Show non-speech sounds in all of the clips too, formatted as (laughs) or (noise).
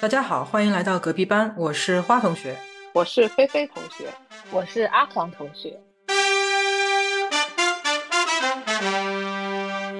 大家好，欢迎来到隔壁班，我是花同学，我是菲菲同学，我是阿黄同学。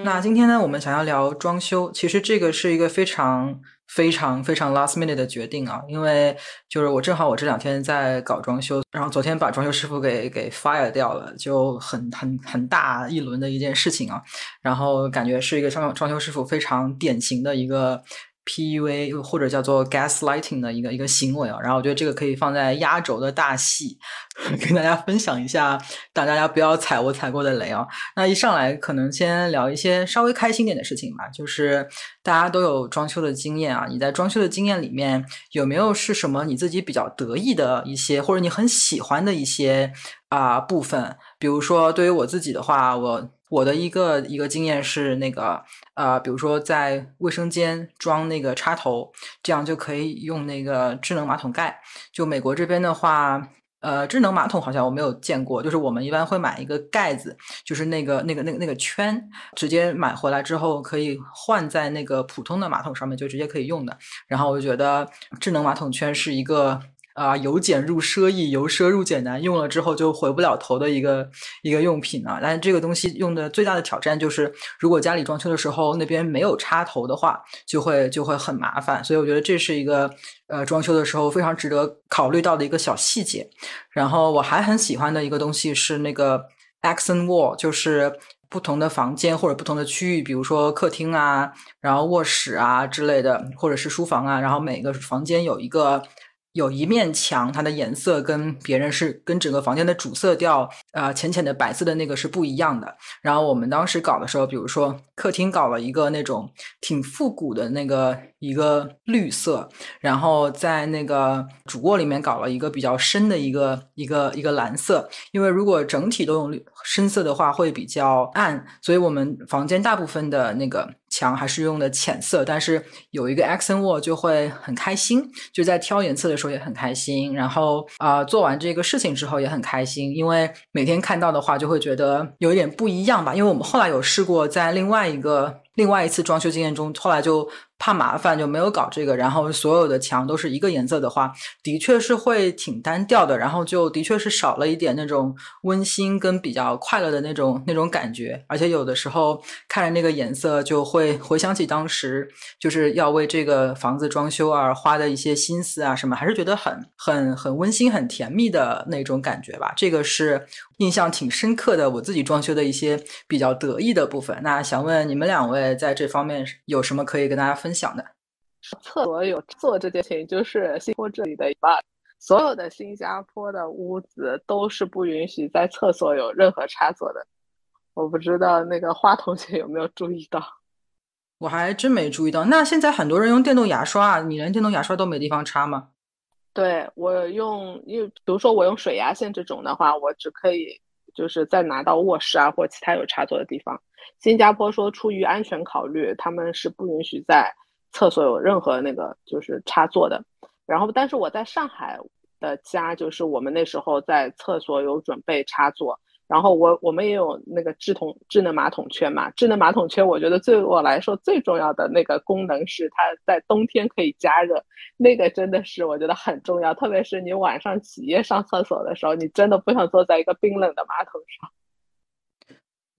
那今天呢，我们想要聊装修，其实这个是一个非常非常非常 last minute 的决定啊，因为就是我正好我这两天在搞装修，然后昨天把装修师傅给给 fire 掉了，就很很很大一轮的一件事情啊，然后感觉是一个装装修师傅非常典型的一个。PUA 或者叫做 gaslighting 的一个一个行为啊，然后我觉得这个可以放在压轴的大戏，(laughs) 跟大家分享一下，大家不要踩我踩过的雷啊。那一上来可能先聊一些稍微开心点的事情吧，就是大家都有装修的经验啊，你在装修的经验里面有没有是什么你自己比较得意的一些，或者你很喜欢的一些啊部分？比如说对于我自己的话，我。我的一个一个经验是那个，呃，比如说在卫生间装那个插头，这样就可以用那个智能马桶盖。就美国这边的话，呃，智能马桶好像我没有见过，就是我们一般会买一个盖子，就是那个那个那个那个圈，直接买回来之后可以换在那个普通的马桶上面，就直接可以用的。然后我就觉得智能马桶圈是一个。啊，由俭入奢易，由奢入俭难，用了之后就回不了头的一个一个用品啊。但这个东西用的最大的挑战就是，如果家里装修的时候那边没有插头的话，就会就会很麻烦。所以我觉得这是一个呃装修的时候非常值得考虑到的一个小细节。然后我还很喜欢的一个东西是那个 accent wall，就是不同的房间或者不同的区域，比如说客厅啊，然后卧室啊之类的，或者是书房啊，然后每个房间有一个。有一面墙，它的颜色跟别人是跟整个房间的主色调，呃，浅浅的白色的那个是不一样的。然后我们当时搞的时候，比如说客厅搞了一个那种挺复古的那个一个绿色，然后在那个主卧里面搞了一个比较深的一个一个一个蓝色。因为如果整体都用绿深色的话，会比较暗，所以我们房间大部分的那个。墙还是用的浅色，但是有一个 accent wall 就会很开心，就在挑颜色的时候也很开心。然后啊，做完这个事情之后也很开心，因为每天看到的话就会觉得有一点不一样吧。因为我们后来有试过在另外一个另外一次装修经验中，后来就。怕麻烦就没有搞这个，然后所有的墙都是一个颜色的话，的确是会挺单调的，然后就的确是少了一点那种温馨跟比较快乐的那种那种感觉，而且有的时候看着那个颜色就会回想起当时就是要为这个房子装修而花的一些心思啊什么，还是觉得很很很温馨、很甜蜜的那种感觉吧。这个是印象挺深刻的，我自己装修的一些比较得意的部分。那想问你们两位在这方面有什么可以跟大家分？享的厕所有做这件事情，就是新加坡这里的 bug。所有的新加坡的屋子都是不允许在厕所有任何插座的。我不知道那个花同学有没有注意到？我还真没注意到。那现在很多人用电动牙刷啊，你连电动牙刷都没地方插吗？对我用，因为比如说我用水牙线这种的话，我只可以就是在拿到卧室啊或其他有插座的地方。新加坡说出于安全考虑，他们是不允许在厕所有任何那个就是插座的，然后但是我在上海的家，就是我们那时候在厕所有准备插座，然后我我们也有那个智能智能马桶圈嘛，智能马桶圈我觉得对我来说最重要的那个功能是它在冬天可以加热，那个真的是我觉得很重要，特别是你晚上起夜上厕所的时候，你真的不想坐在一个冰冷的马桶上。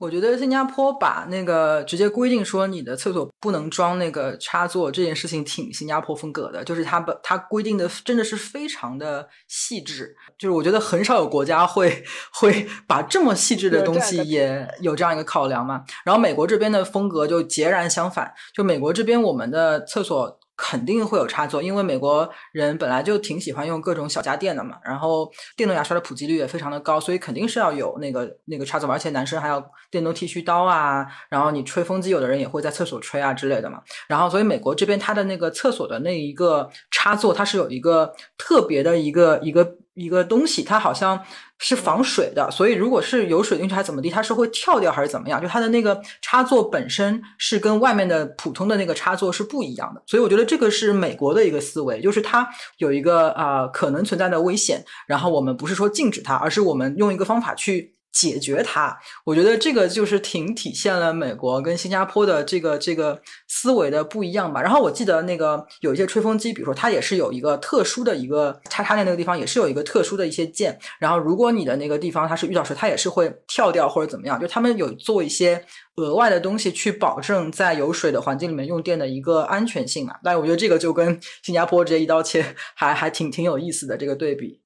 我觉得新加坡把那个直接规定说你的厕所不能装那个插座这件事情挺新加坡风格的，就是它把它规定的真的是非常的细致，就是我觉得很少有国家会会把这么细致的东西也有这样一个考量嘛。然后美国这边的风格就截然相反，就美国这边我们的厕所。肯定会有插座，因为美国人本来就挺喜欢用各种小家电的嘛。然后电动牙刷的普及率也非常的高，所以肯定是要有那个那个插座，而且男生还要电动剃须刀啊。然后你吹风机，有的人也会在厕所吹啊之类的嘛。然后所以美国这边它的那个厕所的那一个插座，它是有一个特别的一个一个。一个东西，它好像是防水的，所以如果是有水进去还怎么地，它是会跳掉还是怎么样？就它的那个插座本身是跟外面的普通的那个插座是不一样的，所以我觉得这个是美国的一个思维，就是它有一个啊可能存在的危险，然后我们不是说禁止它，而是我们用一个方法去解决它。我觉得这个就是挺体现了美国跟新加坡的这个这个思维的不一样吧。然后我记得那个有一些吹风机，比如说它也是有一个特殊的一个插插在那个地方，也是有一个特殊的一些键。然后如果你的那个地方它是遇到水，它也是会跳掉或者怎么样。就他们有做一些额外的东西去保证在有水的环境里面用电的一个安全性嘛。但是我觉得这个就跟新加坡直接一刀切，(laughs) 还还挺挺有意思的这个对比。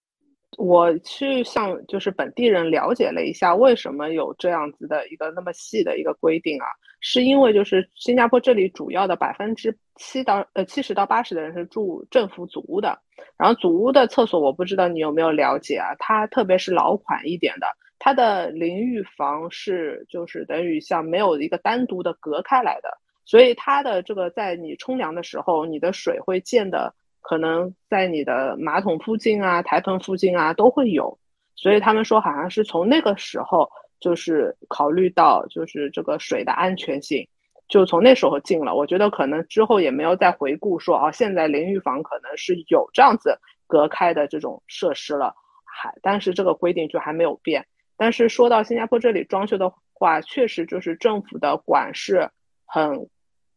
我去向就是本地人了解了一下，为什么有这样子的一个那么细的一个规定啊？是因为就是新加坡这里主要的百分之七到呃七十到八十的人是住政府组屋的，然后组屋的厕所我不知道你有没有了解啊？它特别是老款一点的，它的淋浴房是就是等于像没有一个单独的隔开来的，所以它的这个在你冲凉的时候，你的水会溅的。可能在你的马桶附近啊、台盆附近啊都会有，所以他们说好像是从那个时候就是考虑到就是这个水的安全性，就从那时候进了。我觉得可能之后也没有再回顾说哦，现在淋浴房可能是有这样子隔开的这种设施了，还但是这个规定就还没有变。但是说到新加坡这里装修的话，确实就是政府的管是很。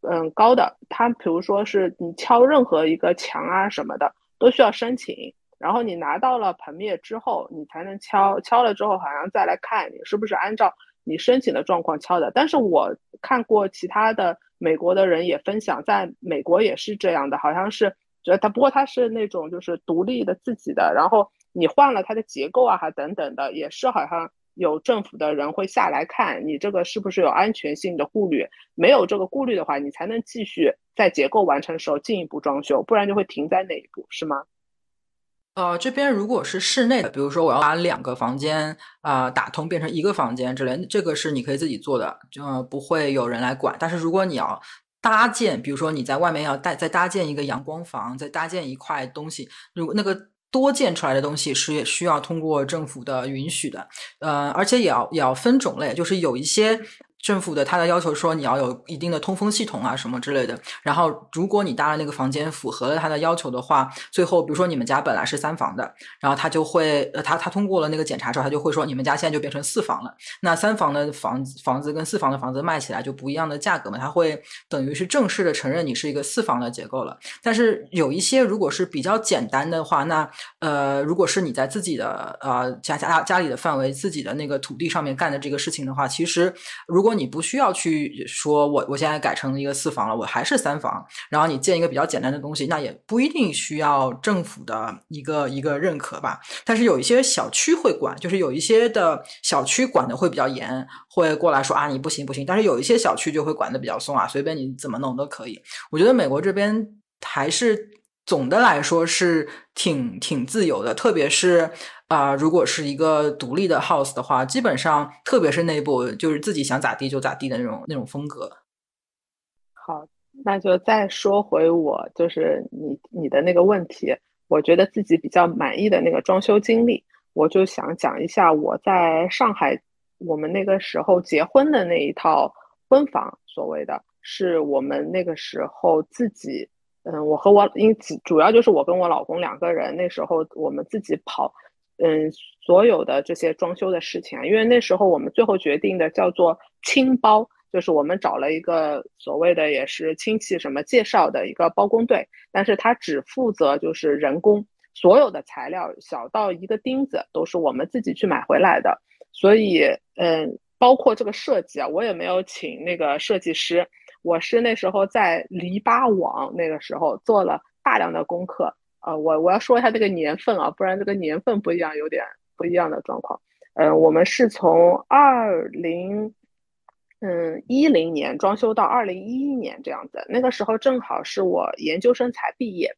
嗯，高的，它比如说是你敲任何一个墙啊什么的，都需要申请，然后你拿到了盆灭之后，你才能敲，敲了之后好像再来看你是不是按照你申请的状况敲的。但是我看过其他的美国的人也分享，在美国也是这样的，好像是，觉得它不过它是那种就是独立的自己的，然后你换了它的结构啊，还等等的，也是好像。有政府的人会下来看你这个是不是有安全性的顾虑，没有这个顾虑的话，你才能继续在结构完成时候进一步装修，不然就会停在那一步，是吗？呃，这边如果是室内的，比如说我要把两个房间啊打通变成一个房间之类，这个是你可以自己做的，就不会有人来管。但是如果你要搭建，比如说你在外面要带再搭建一个阳光房，再搭建一块东西，如那个。多建出来的东西是需要通过政府的允许的，呃，而且也要也要分种类，就是有一些。政府的他的要求说你要有一定的通风系统啊什么之类的。然后如果你搭的那个房间符合了他的要求的话，最后比如说你们家本来是三房的，然后他就会呃他他通过了那个检查之后，他就会说你们家现在就变成四房了。那三房的房子房子跟四房的房子卖起来就不一样的价格嘛，他会等于是正式的承认你是一个四房的结构了。但是有一些如果是比较简单的话，那呃如果是你在自己的呃家家家里的范围自己的那个土地上面干的这个事情的话，其实如果如果你不需要去说，我我现在改成一个四房了，我还是三房，然后你建一个比较简单的东西，那也不一定需要政府的一个一个认可吧。但是有一些小区会管，就是有一些的小区管的会比较严，会过来说啊，你不行不行。但是有一些小区就会管的比较松啊，随便你怎么弄都可以。我觉得美国这边还是总的来说是挺挺自由的，特别是。啊，如果是一个独立的 house 的话，基本上，特别是内部，就是自己想咋地就咋地的那种那种风格。好，那就再说回我，就是你你的那个问题，我觉得自己比较满意的那个装修经历，我就想讲一下我在上海，我们那个时候结婚的那一套婚房，所谓的是我们那个时候自己，嗯，我和我因主主要就是我跟我老公两个人，那时候我们自己跑。嗯，所有的这些装修的事情啊，因为那时候我们最后决定的叫做亲包，就是我们找了一个所谓的也是亲戚什么介绍的一个包工队，但是他只负责就是人工，所有的材料小到一个钉子都是我们自己去买回来的，所以嗯，包括这个设计啊，我也没有请那个设计师，我是那时候在篱笆网那个时候做了大量的功课。呃，我我要说一下这个年份啊，不然这个年份不一样，有点不一样的状况。嗯，我们是从二零嗯一零年装修到二零一一年这样子，那个时候正好是我研究生才毕业，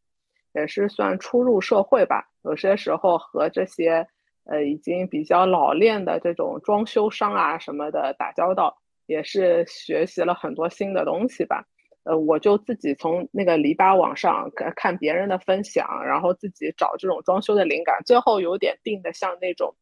也是算初入社会吧。有些时候和这些呃已经比较老练的这种装修商啊什么的打交道，也是学习了很多新的东西吧。呃，我就自己从那个篱笆网上看看别人的分享，然后自己找这种装修的灵感，最后有点定的像那种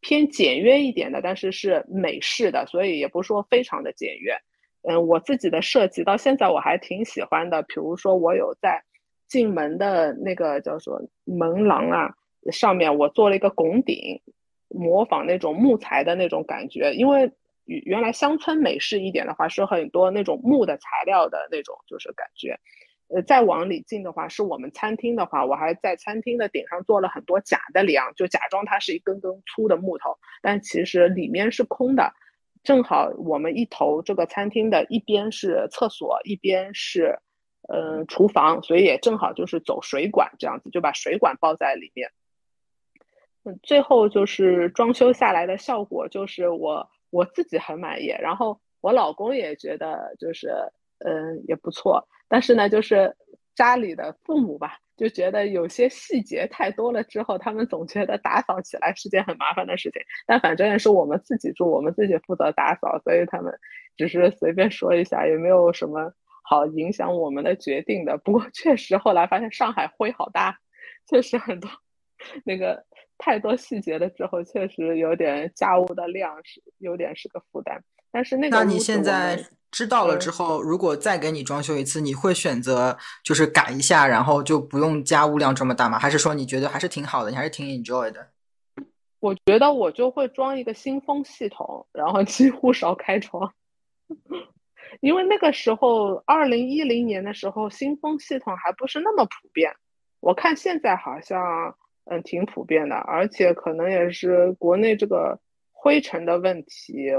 偏简约一点的，但是是美式的，所以也不是说非常的简约。嗯，我自己的设计到现在我还挺喜欢的，比如说我有在进门的那个叫做门廊啊上面，我做了一个拱顶，模仿那种木材的那种感觉，因为原来乡村美式一点的话是很多那种木的材料的那种，就是感觉。呃，再往里进的话，是我们餐厅的话，我还在餐厅的顶上做了很多假的梁，就假装它是一根根粗的木头，但其实里面是空的。正好我们一头这个餐厅的一边是厕所，一边是呃厨房，所以也正好就是走水管这样子，就把水管包在里面。嗯，最后就是装修下来的效果，就是我我自己很满意，然后我老公也觉得就是嗯也不错。但是呢，就是家里的父母吧，就觉得有些细节太多了，之后他们总觉得打扫起来是件很麻烦的事情。但反正也是我们自己住，我们自己负责打扫，所以他们只是随便说一下，也没有什么好影响我们的决定的。不过确实后来发现上海灰好大，确实很多 (laughs) 那个太多细节了，之后确实有点家务的量是有点是个负担。但是那个，那你现在？知道了之后，如果再给你装修一次，你会选择就是改一下，然后就不用家务量这么大吗？还是说你觉得还是挺好的，你还是挺 enjoy 的？我觉得我就会装一个新风系统，然后几乎少开窗，(laughs) 因为那个时候二零一零年的时候，新风系统还不是那么普遍。我看现在好像嗯挺普遍的，而且可能也是国内这个灰尘的问题，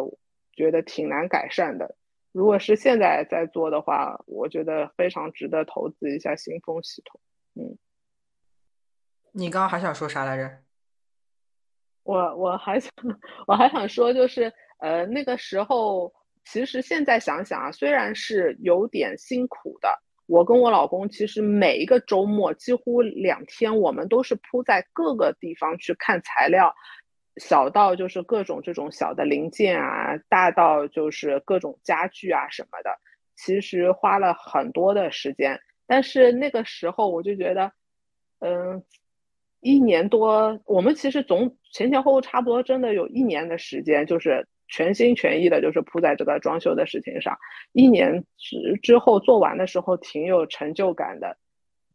觉得挺难改善的。如果是现在在做的话，我觉得非常值得投资一下新风系统。嗯，你刚刚还想说啥来着？我我还想我还想说，就是呃那个时候，其实现在想想啊，虽然是有点辛苦的，我跟我老公其实每一个周末几乎两天，我们都是扑在各个地方去看材料。小到就是各种这种小的零件啊，大到就是各种家具啊什么的，其实花了很多的时间。但是那个时候我就觉得，嗯，一年多，我们其实总前前后后差不多真的有一年的时间，就是全心全意的，就是扑在这个装修的事情上。一年之之后做完的时候，挺有成就感的。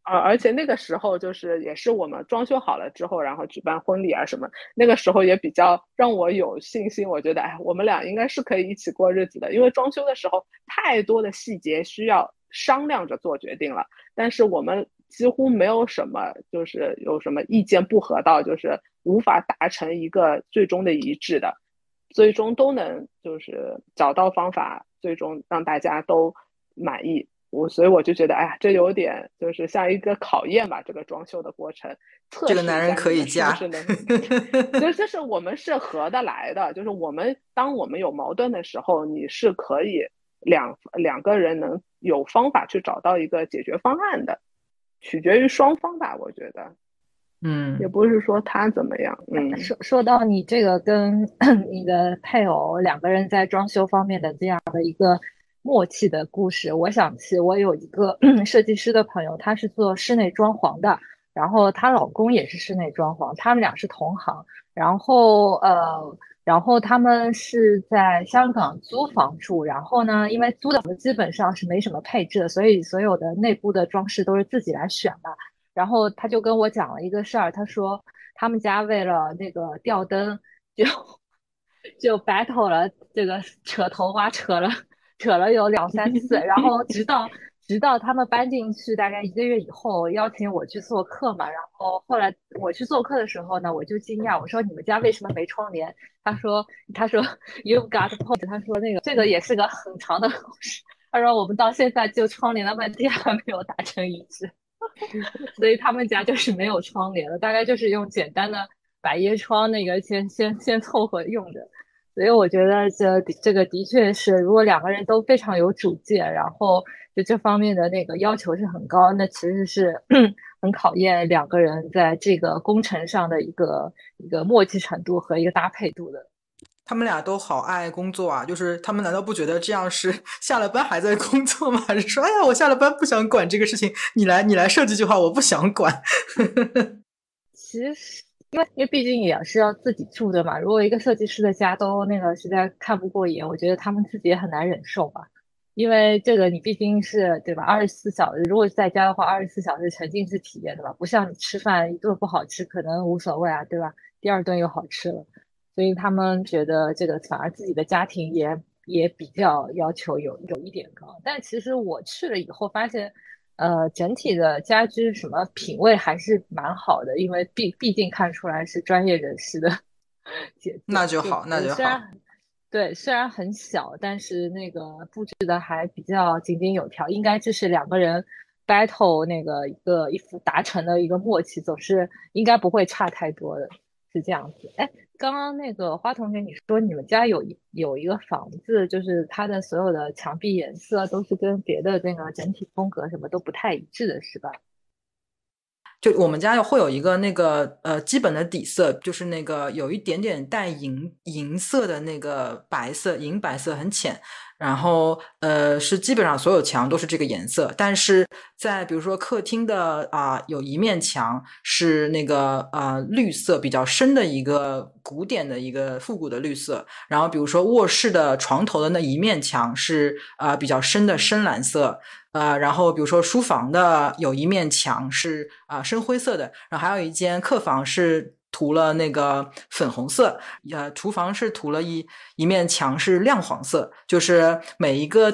而而且那个时候就是也是我们装修好了之后，然后举办婚礼啊什么，那个时候也比较让我有信心。我觉得，哎，我们俩应该是可以一起过日子的。因为装修的时候太多的细节需要商量着做决定了，但是我们几乎没有什么就是有什么意见不合到，就是无法达成一个最终的一致的，最终都能就是找到方法，最终让大家都满意。我所以我就觉得，哎呀，这有点就是像一个考验吧，这个装修的过程。这个男人可以嫁 (laughs) (laughs) 是就就是我们是合得来的，就是我们当我们有矛盾的时候，你是可以两两个人能有方法去找到一个解决方案的，取决于双方吧，我觉得。嗯，也不是说他怎么样。嗯，说说到你这个跟 (clears throat) 你的配偶两个人在装修方面的这样的一个。默契的故事，我想起我有一个 (clears throat) 设计师的朋友，他是做室内装潢的，然后她老公也是室内装潢，他们俩是同行，然后呃，然后他们是在香港租房住，然后呢，因为租的基本上是没什么配置的，所以所有的内部的装饰都是自己来选的。然后他就跟我讲了一个事儿，他说他们家为了那个吊灯，就就 battle 了，这个扯头发扯了。扯了有两三次，然后直到直到他们搬进去大概一个月以后，邀请我去做客嘛。然后后来我去做客的时候呢，我就惊讶，我说你们家为什么没窗帘？他说他说 (laughs) You've got point。他说那个这个也是个很长的故事。他说我们到现在就窗帘的问题还没有达成一致，(laughs) 所以他们家就是没有窗帘了，大概就是用简单的百叶窗那个先先先凑合用着。所以我觉得这这个的确是，如果两个人都非常有主见，然后就这方面的那个要求是很高，那其实是 (clears throat) 很考验两个人在这个工程上的一个一个默契程度和一个搭配度的。他们俩都好爱工作啊，就是他们难道不觉得这样是 (laughs) 下了班还在工作吗？(laughs) 还是说，哎呀，我下了班不想管这个事情，你来你来设计就好，我不想管。(laughs) 其实。因为因为毕竟也是要自己住的嘛，如果一个设计师的家都那个实在看不过眼，我觉得他们自己也很难忍受吧。因为这个你毕竟是对吧？二十四小时，如果在家的话，二十四小时沉浸式体验对吧？不像你吃饭一顿不好吃可能无所谓啊，对吧？第二顿又好吃了，所以他们觉得这个反而自己的家庭也也比较要求有有一点高。但其实我去了以后发现，呃，整体的家居什么品味还是蛮好的，因为毕毕竟看出来是专业人士的。那就好，那就好。对，虽然很小，但是那个布置的还比较井井有条，应该就是两个人 battle 那个一个一副达成的一个默契，总是应该不会差太多的，是这样子。哎，刚刚那个花同学，你说你们家有有一个房子，就是它的所有的墙壁颜色都是跟别的那个整体风格什么都不太一致的，是吧？就我们家会有一个那个呃基本的底色，就是那个有一点点带银银色的那个白色，银白色很浅。然后，呃，是基本上所有墙都是这个颜色，但是在比如说客厅的啊，有一面墙是那个呃绿色比较深的一个古典的一个复古的绿色。然后，比如说卧室的床头的那一面墙是啊比较深的深蓝色。呃，然后比如说书房的有一面墙是啊深灰色的，然后还有一间客房是。涂了那个粉红色，呃，厨房是涂了一一面墙是亮黄色，就是每一个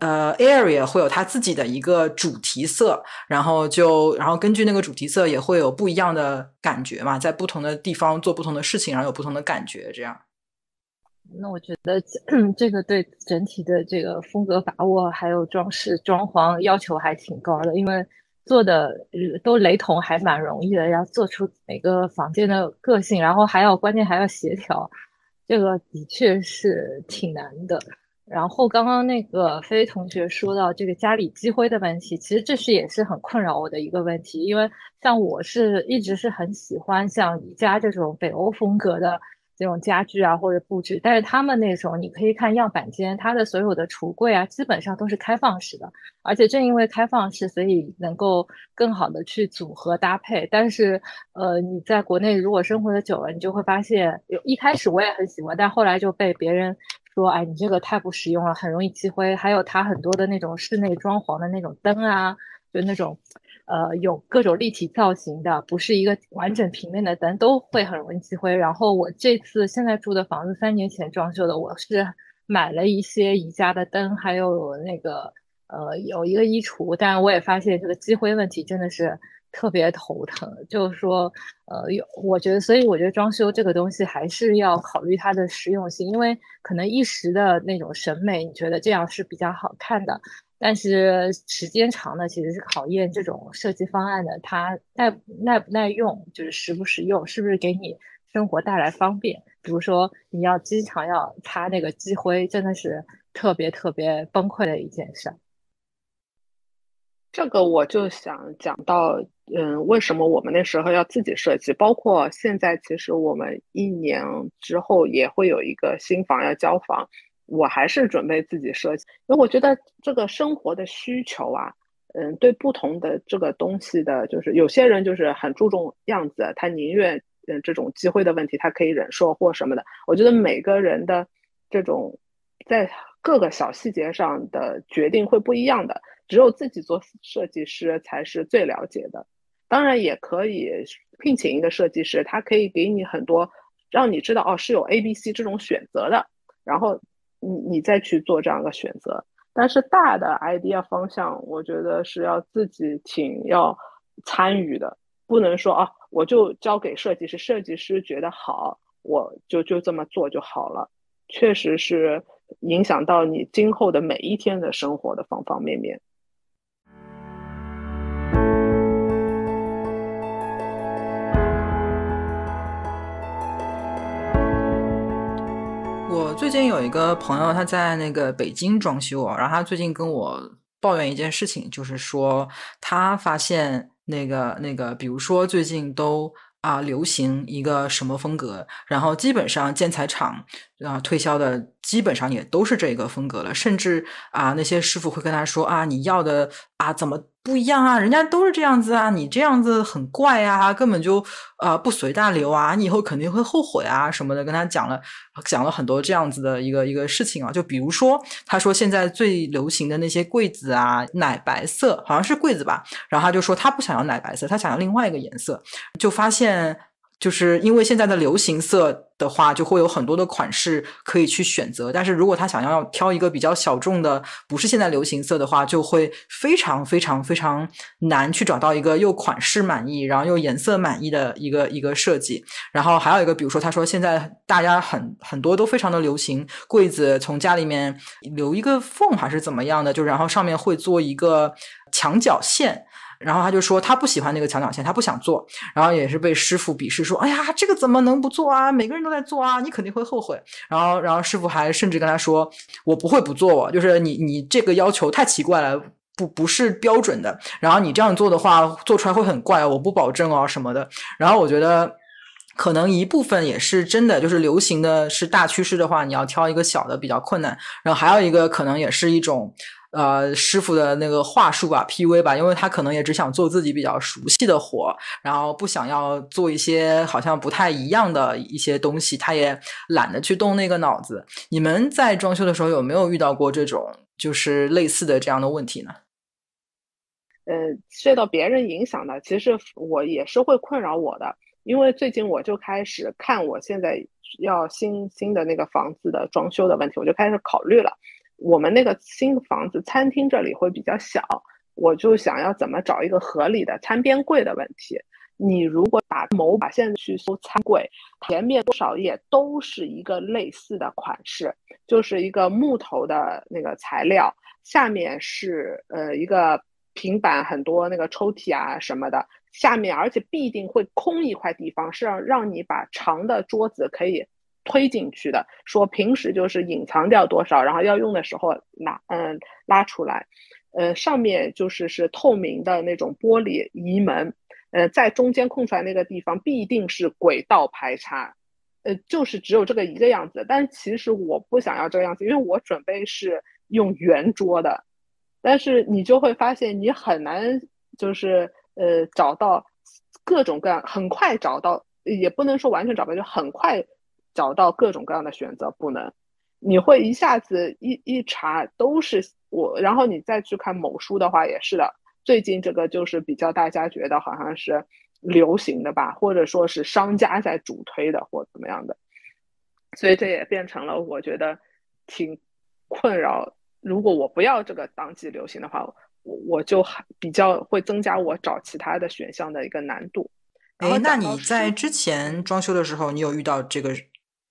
呃 area 会有它自己的一个主题色，然后就然后根据那个主题色也会有不一样的感觉嘛，在不同的地方做不同的事情，然后有不同的感觉，这样。那我觉得这 (clears throat) 个对整体的这个风格把握还有装饰装潢要求还挺高的，因为。做的都雷同，还蛮容易的。要做出每个房间的个性，然后还要关键还要协调，这个的确是挺难的。然后刚刚那个飞同学说到这个家里积灰的问题，其实这是也是很困扰我的一个问题。因为像我是一直是很喜欢像宜家这种北欧风格的。这种家具啊，或者布置，但是他们那种你可以看样板间，它的所有的橱柜啊，基本上都是开放式的，而且正因为开放式，所以能够更好的去组合搭配。但是，呃，你在国内如果生活的久了，你就会发现，有一开始我也很喜欢，但后来就被别人说，哎，你这个太不实用了，很容易积灰。还有它很多的那种室内装潢的那种灯啊，就那种。呃，有各种立体造型的，不是一个完整平面的灯，都会很容易积灰。然后我这次现在住的房子三年前装修的，我是买了一些宜家的灯，还有那个呃有一个衣橱，但我也发现这个积灰问题真的是特别头疼。就是说，呃，有我觉得，所以我觉得装修这个东西还是要考虑它的实用性，因为可能一时的那种审美，你觉得这样是比较好看的。但是时间长了，其实是考验这种设计方案的，它耐耐不耐用，就是实不实用，是不是给你生活带来方便。比如说，你要经常要擦那个积灰，真的是特别特别崩溃的一件事。这个我就想讲到，嗯，为什么我们那时候要自己设计？包括现在，其实我们一年之后也会有一个新房要交房。我还是准备自己设计，因为我觉得这个生活的需求啊，嗯，对不同的这个东西的，就是有些人就是很注重样子，他宁愿嗯这种积灰的问题，他可以忍受或什么的。我觉得每个人的这种在各个小细节上的决定会不一样的，只有自己做设计师才是最了解的。当然也可以聘请一个设计师，他可以给你很多，让你知道哦是有 A、B、C 这种选择的，然后。你你再去做这样的选择，但是大的 idea 方向，我觉得是要自己挺要参与的，不能说啊，我就交给设计师，设计师觉得好，我就就这么做就好了。确实是影响到你今后的每一天的生活的方方面面。近有一个朋友，他在那个北京装修，然后他最近跟我抱怨一件事情，就是说他发现那个那个，比如说最近都啊流行一个什么风格，然后基本上建材厂啊推销的基本上也都是这个风格了，甚至啊那些师傅会跟他说啊你要的啊怎么？不一样啊，人家都是这样子啊，你这样子很怪啊，根本就呃不随大流啊，你以后肯定会后悔啊什么的，跟他讲了讲了很多这样子的一个一个事情啊，就比如说他说现在最流行的那些柜子啊，奶白色好像是柜子吧，然后他就说他不想要奶白色，他想要另外一个颜色，就发现。就是因为现在的流行色的话，就会有很多的款式可以去选择。但是如果他想要挑一个比较小众的，不是现在流行色的话，就会非常非常非常难去找到一个又款式满意，然后又颜色满意的一个一个设计。然后还有一个，比如说他说现在大家很很多都非常的流行柜子从家里面留一个缝还是怎么样的，就然后上面会做一个墙角线。然后他就说他不喜欢那个墙角线，他不想做。然后也是被师傅鄙视说：“哎呀，这个怎么能不做啊？每个人都在做啊，你肯定会后悔。”然后，然后师傅还甚至跟他说：“我不会不做，就是你你这个要求太奇怪了，不不是标准的。然后你这样做的话，做出来会很怪，我不保证哦什么的。”然后我觉得可能一部分也是真的，就是流行的是大趋势的话，你要挑一个小的比较困难。然后还有一个可能也是一种。呃，师傅的那个话术吧，P.V. 吧，因为他可能也只想做自己比较熟悉的活，然后不想要做一些好像不太一样的一些东西，他也懒得去动那个脑子。你们在装修的时候有没有遇到过这种就是类似的这样的问题呢？呃，受到别人影响的，其实我也是会困扰我的，因为最近我就开始看我现在要新新的那个房子的装修的问题，我就开始考虑了。我们那个新房子餐厅这里会比较小，我就想要怎么找一个合理的餐边柜的问题。你如果打某把现在去搜餐柜，前面多少页都是一个类似的款式，就是一个木头的那个材料，下面是呃一个平板，很多那个抽屉啊什么的，下面而且必定会空一块地方，是让让你把长的桌子可以。推进去的，说平时就是隐藏掉多少，然后要用的时候拿嗯拉出来，呃上面就是是透明的那种玻璃移门，呃在中间空出来那个地方必定是轨道排插，呃就是只有这个一个样子，但其实我不想要这个样子，因为我准备是用圆桌的，但是你就会发现你很难就是呃找到各种各样，很快找到也不能说完全找不到，就很快。找到各种各样的选择，不能，你会一下子一一查都是我，然后你再去看某书的话也是的。最近这个就是比较大家觉得好像是流行的吧，或者说是商家在主推的或怎么样的，所以这也变成了我觉得挺困扰。如果我不要这个当季流行的话，我我就比较会增加我找其他的选项的一个难度。哎，那你在之前装修的时候，你有遇到这个？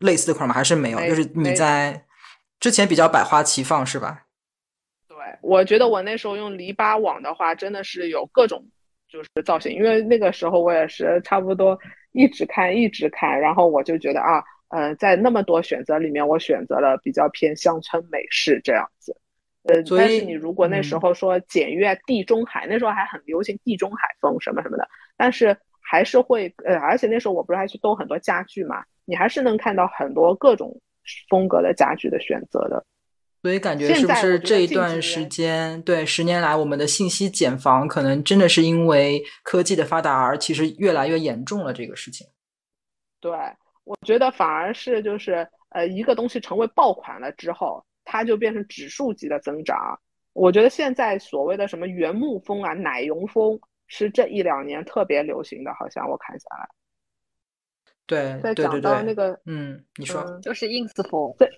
类似的款吗？还是没有？就是你在之前比较百花齐放，是吧？对，我觉得我那时候用篱笆网的话，真的是有各种就是造型，因为那个时候我也是差不多一直看一直看，然后我就觉得啊，呃，在那么多选择里面，我选择了比较偏乡村美式这样子。呃，但是你如果那时候说简约地中海，那时候还很流行地中海风什么什么的，但是还是会呃，而且那时候我不是还去兜很多家具嘛。你还是能看到很多各种风格的家具的选择的，所以感觉是不是这一段时间，对十年来我们的信息茧房，可能真的是因为科技的发达而其实越来越严重了这个事情。对，我觉得反而是就是呃一个东西成为爆款了之后，它就变成指数级的增长。我觉得现在所谓的什么原木风啊、奶油风，是这一两年特别流行的，好像我看下来。对，再讲到那个，嗯，你说就是 ins 风，对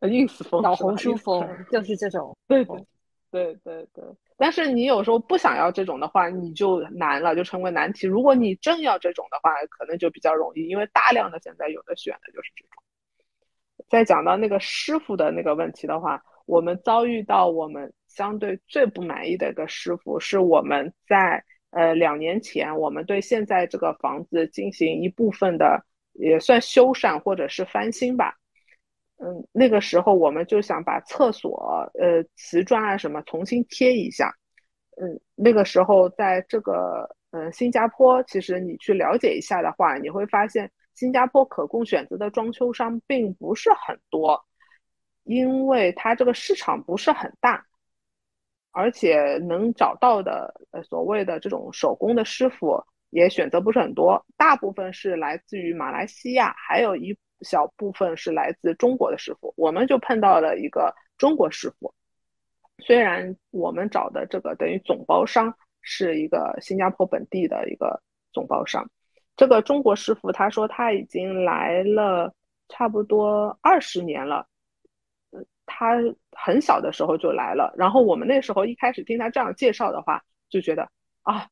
，ins 风，老红书风，就是这种，对，对，对，对。但是你有时候不想要这种的话，你就难了，就成为难题。如果你真要这种的话，可能就比较容易，因为大量的现在有的选的就是这种。再讲到那个师傅的那个问题的话，我们遭遇到我们相对最不满意的一个师傅，是我们在。呃，两年前我们对现在这个房子进行一部分的也算修缮或者是翻新吧。嗯，那个时候我们就想把厕所呃瓷砖啊什么重新贴一下。嗯，那个时候在这个嗯新加坡，其实你去了解一下的话，你会发现新加坡可供选择的装修商并不是很多，因为它这个市场不是很大。而且能找到的呃所谓的这种手工的师傅也选择不是很多，大部分是来自于马来西亚，还有一小部分是来自中国的师傅。我们就碰到了一个中国师傅，虽然我们找的这个等于总包商是一个新加坡本地的一个总包商，这个中国师傅他说他已经来了差不多二十年了，他很小的时候就来了。然后我们那时候一开始听他这样介绍的话，就觉得啊，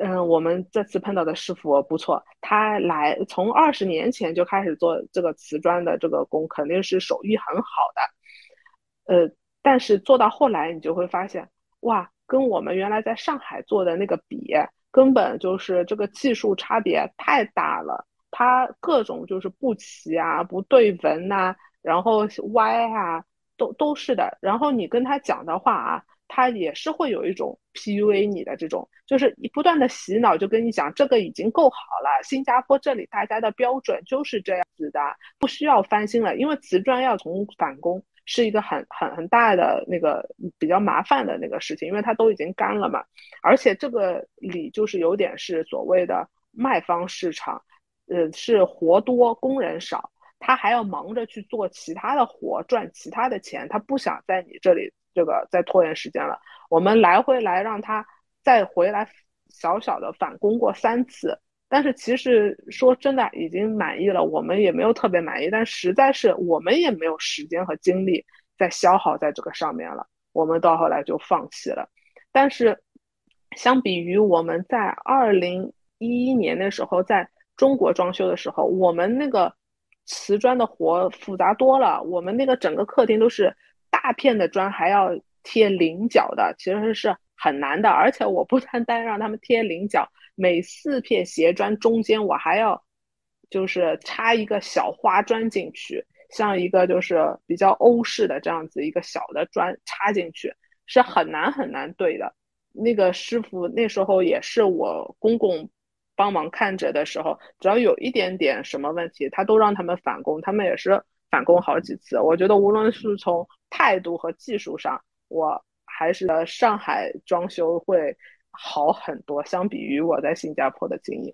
嗯，我们这次碰到的师傅不错，他来从二十年前就开始做这个瓷砖的这个工，肯定是手艺很好的。呃，但是做到后来，你就会发现，哇，跟我们原来在上海做的那个比。根本就是这个技术差别太大了，它各种就是不齐啊、不对纹呐，然后歪啊，都都是的。然后你跟他讲的话啊，他也是会有一种 PUA 你的这种，就是不断的洗脑，就跟你讲这个已经够好了。新加坡这里大家的标准就是这样子的，不需要翻新了，因为瓷砖要从返工。是一个很很很大的那个比较麻烦的那个事情，因为它都已经干了嘛，而且这个里就是有点是所谓的卖方市场，呃，是活多工人少，他还要忙着去做其他的活赚其他的钱，他不想在你这里这个再拖延时间了。我们来回来让他再回来小小的返工过三次。但是其实说真的，已经满意了，我们也没有特别满意，但实在是我们也没有时间和精力再消耗在这个上面了，我们到后来就放弃了。但是，相比于我们在二零一一年的时候在中国装修的时候，我们那个瓷砖的活复杂多了，我们那个整个客厅都是大片的砖，还要贴棱角的，其实是很难的。而且我不单单让他们贴棱角。每四片斜砖中间，我还要就是插一个小花砖进去，像一个就是比较欧式的这样子一个小的砖插进去，是很难很难对的。那个师傅那时候也是我公公帮忙看着的时候，只要有一点点什么问题，他都让他们返工，他们也是返工好几次。我觉得无论是从态度和技术上，我还是上海装修会。好很多，相比于我在新加坡的经验，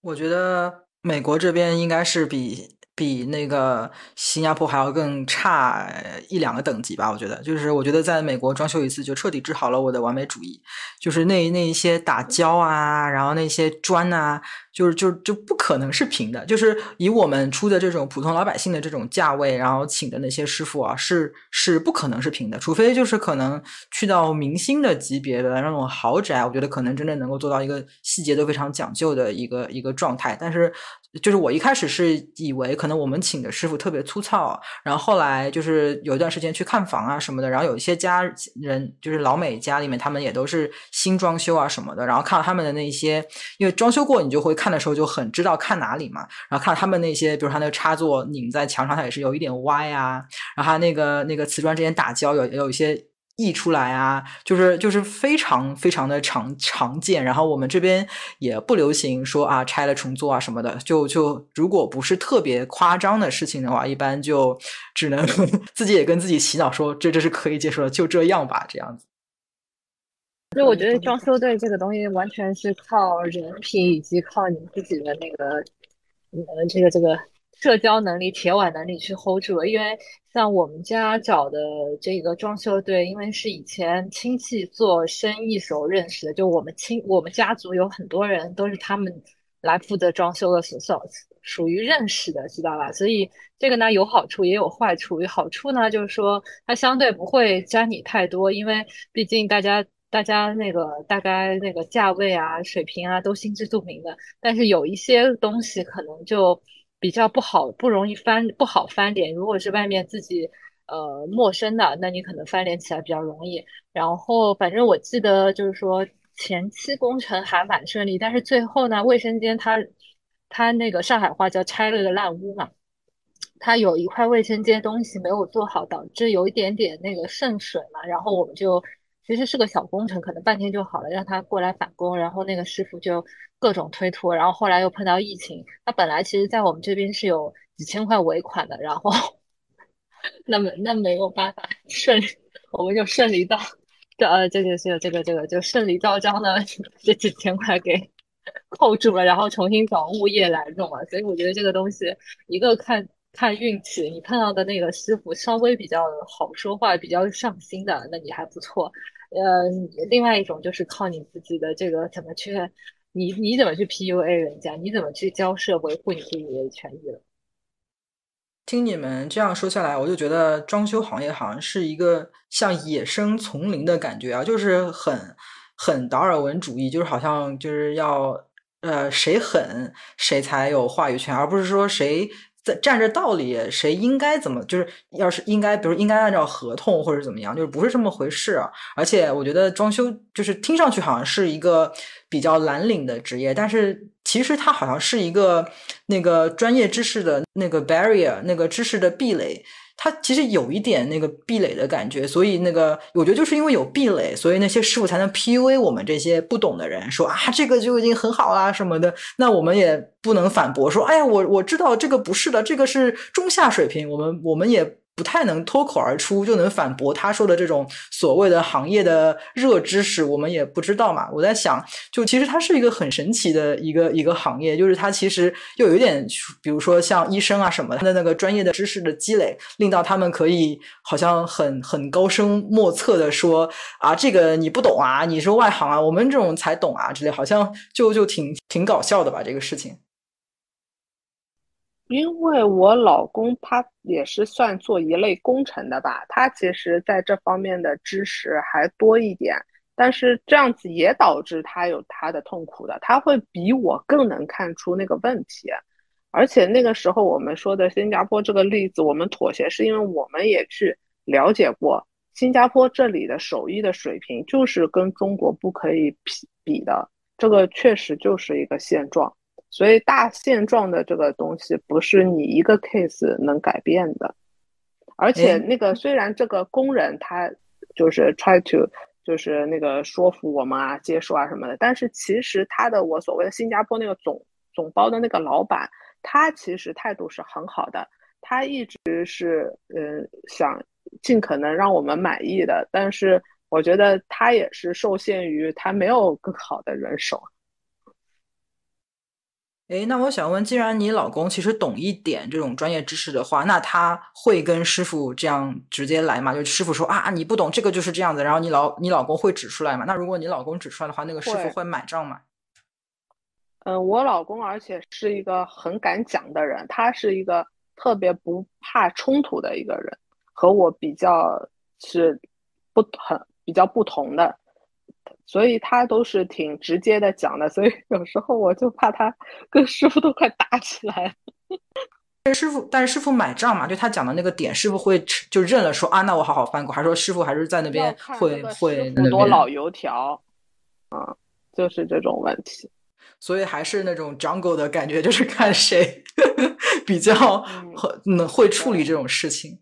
我觉得美国这边应该是比。比那个新加坡还要更差一两个等级吧，我觉得，就是我觉得在美国装修一次就彻底治好了我的完美主义，就是那那一些打胶啊，然后那些砖啊，就是就就不可能是平的，就是以我们出的这种普通老百姓的这种价位，然后请的那些师傅啊，是是不可能是平的，除非就是可能去到明星的级别的那种豪宅，我觉得可能真正能够做到一个细节都非常讲究的一个一个状态，但是。就是我一开始是以为可能我们请的师傅特别粗糙，然后后来就是有一段时间去看房啊什么的，然后有一些家人就是老美家里面，他们也都是新装修啊什么的，然后看到他们的那些，因为装修过，你就会看的时候就很知道看哪里嘛，然后看他们那些，比如他那个插座拧在墙上，它也是有一点歪啊，然后他那个那个瓷砖之间打胶有有一些。溢出来啊，就是就是非常非常的常常见，然后我们这边也不流行说啊拆了重做啊什么的，就就如果不是特别夸张的事情的话，一般就只能 (laughs) 自己也跟自己洗脑说这这是可以接受的，就这样吧，这样子。所以我觉得装修队这个东西完全是靠人品以及靠你自己的那个呃这个这个。社交能力、铁腕能力去 hold 住，因为像我们家找的这个装修队，因为是以前亲戚做生意时候认识的，就我们亲我们家族有很多人都是他们来负责装修的，属属于认识的，知道吧？所以这个呢有好处也有坏处。有好处呢就是说它相对不会沾你太多，因为毕竟大家大家那个大概那个价位啊、水平啊都心知肚明的。但是有一些东西可能就。比较不好，不容易翻，不好翻脸。如果是外面自己呃陌生的，那你可能翻脸起来比较容易。然后反正我记得就是说前期工程还蛮顺利，但是最后呢，卫生间它它那个上海话叫拆了个烂屋嘛，它有一块卫生间东西没有做好，导致有一点点那个渗水嘛。然后我们就其实是个小工程，可能半天就好了，让他过来返工，然后那个师傅就。各种推脱，然后后来又碰到疫情。他本来其实，在我们这边是有几千块尾款的，然后那么那没有办法顺，我们就顺利到这，呃，这个是这个这个就顺利到账的这几千块给扣住了，然后重新找物业来弄了。所以我觉得这个东西一个看看运气，你碰到的那个师傅稍微比较好说话，比较上心的，那你还不错。呃，另外一种就是靠你自己的这个怎么去，你你怎么去 PUA 人家，你怎么去交涉维护你自己的权益了。听你们这样说下来，我就觉得装修行业好像是一个像野生丛林的感觉啊，就是很很达尔文主义，就是好像就是要呃谁狠谁才有话语权，而不是说谁。在站着道理，谁应该怎么？就是要是应该，比如应该按照合同或者怎么样，就是不是这么回事。而且我觉得装修就是听上去好像是一个比较蓝领的职业，但是其实它好像是一个那个专业知识的那个 barrier，那个知识的壁垒。它其实有一点那个壁垒的感觉，所以那个我觉得就是因为有壁垒，所以那些师傅才能 PUA 我们这些不懂的人，说啊这个就已经很好啊什么的。那我们也不能反驳说，哎呀我我知道这个不是的，这个是中下水平。我们我们也。不太能脱口而出就能反驳他说的这种所谓的行业的热知识，我们也不知道嘛。我在想，就其实它是一个很神奇的一个一个行业，就是它其实又有点，比如说像医生啊什么他的那个专业的知识的积累，令到他们可以好像很很高深莫测的说啊，这个你不懂啊，你是外行啊，我们这种才懂啊之类，好像就就挺挺搞笑的吧这个事情。因为我老公他也是算做一类工程的吧，他其实在这方面的知识还多一点，但是这样子也导致他有他的痛苦的，他会比我更能看出那个问题，而且那个时候我们说的新加坡这个例子，我们妥协是因为我们也去了解过新加坡这里的手艺的水平，就是跟中国不可以比比的，这个确实就是一个现状。所以大现状的这个东西不是你一个 case 能改变的，而且那个虽然这个工人他就是 try to 就是那个说服我们啊接受啊什么的，但是其实他的我所谓的新加坡那个总总包的那个老板，他其实态度是很好的，他一直是嗯想尽可能让我们满意的，但是我觉得他也是受限于他没有更好的人手。哎，那我想问，既然你老公其实懂一点这种专业知识的话，那他会跟师傅这样直接来吗？就师傅说啊，你不懂这个就是这样子，然后你老你老公会指出来吗？那如果你老公指出来的话，那个师傅会买账吗？嗯，我老公而且是一个很敢讲的人，他是一个特别不怕冲突的一个人，和我比较是不很比较不同的。所以他都是挺直接的讲的，所以有时候我就怕他跟师傅都快打起来了。(laughs) 但师傅，但是师傅买账嘛，就他讲的那个点，师傅会就认了，说啊，那我好好翻过。还说师傅还是在那边会会多老油条，嗯，就是这种问题。所以还是那种 jungle 的感觉，就是看谁 (laughs) 比较会会处理这种事情，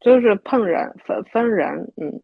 就是碰人分分人，嗯。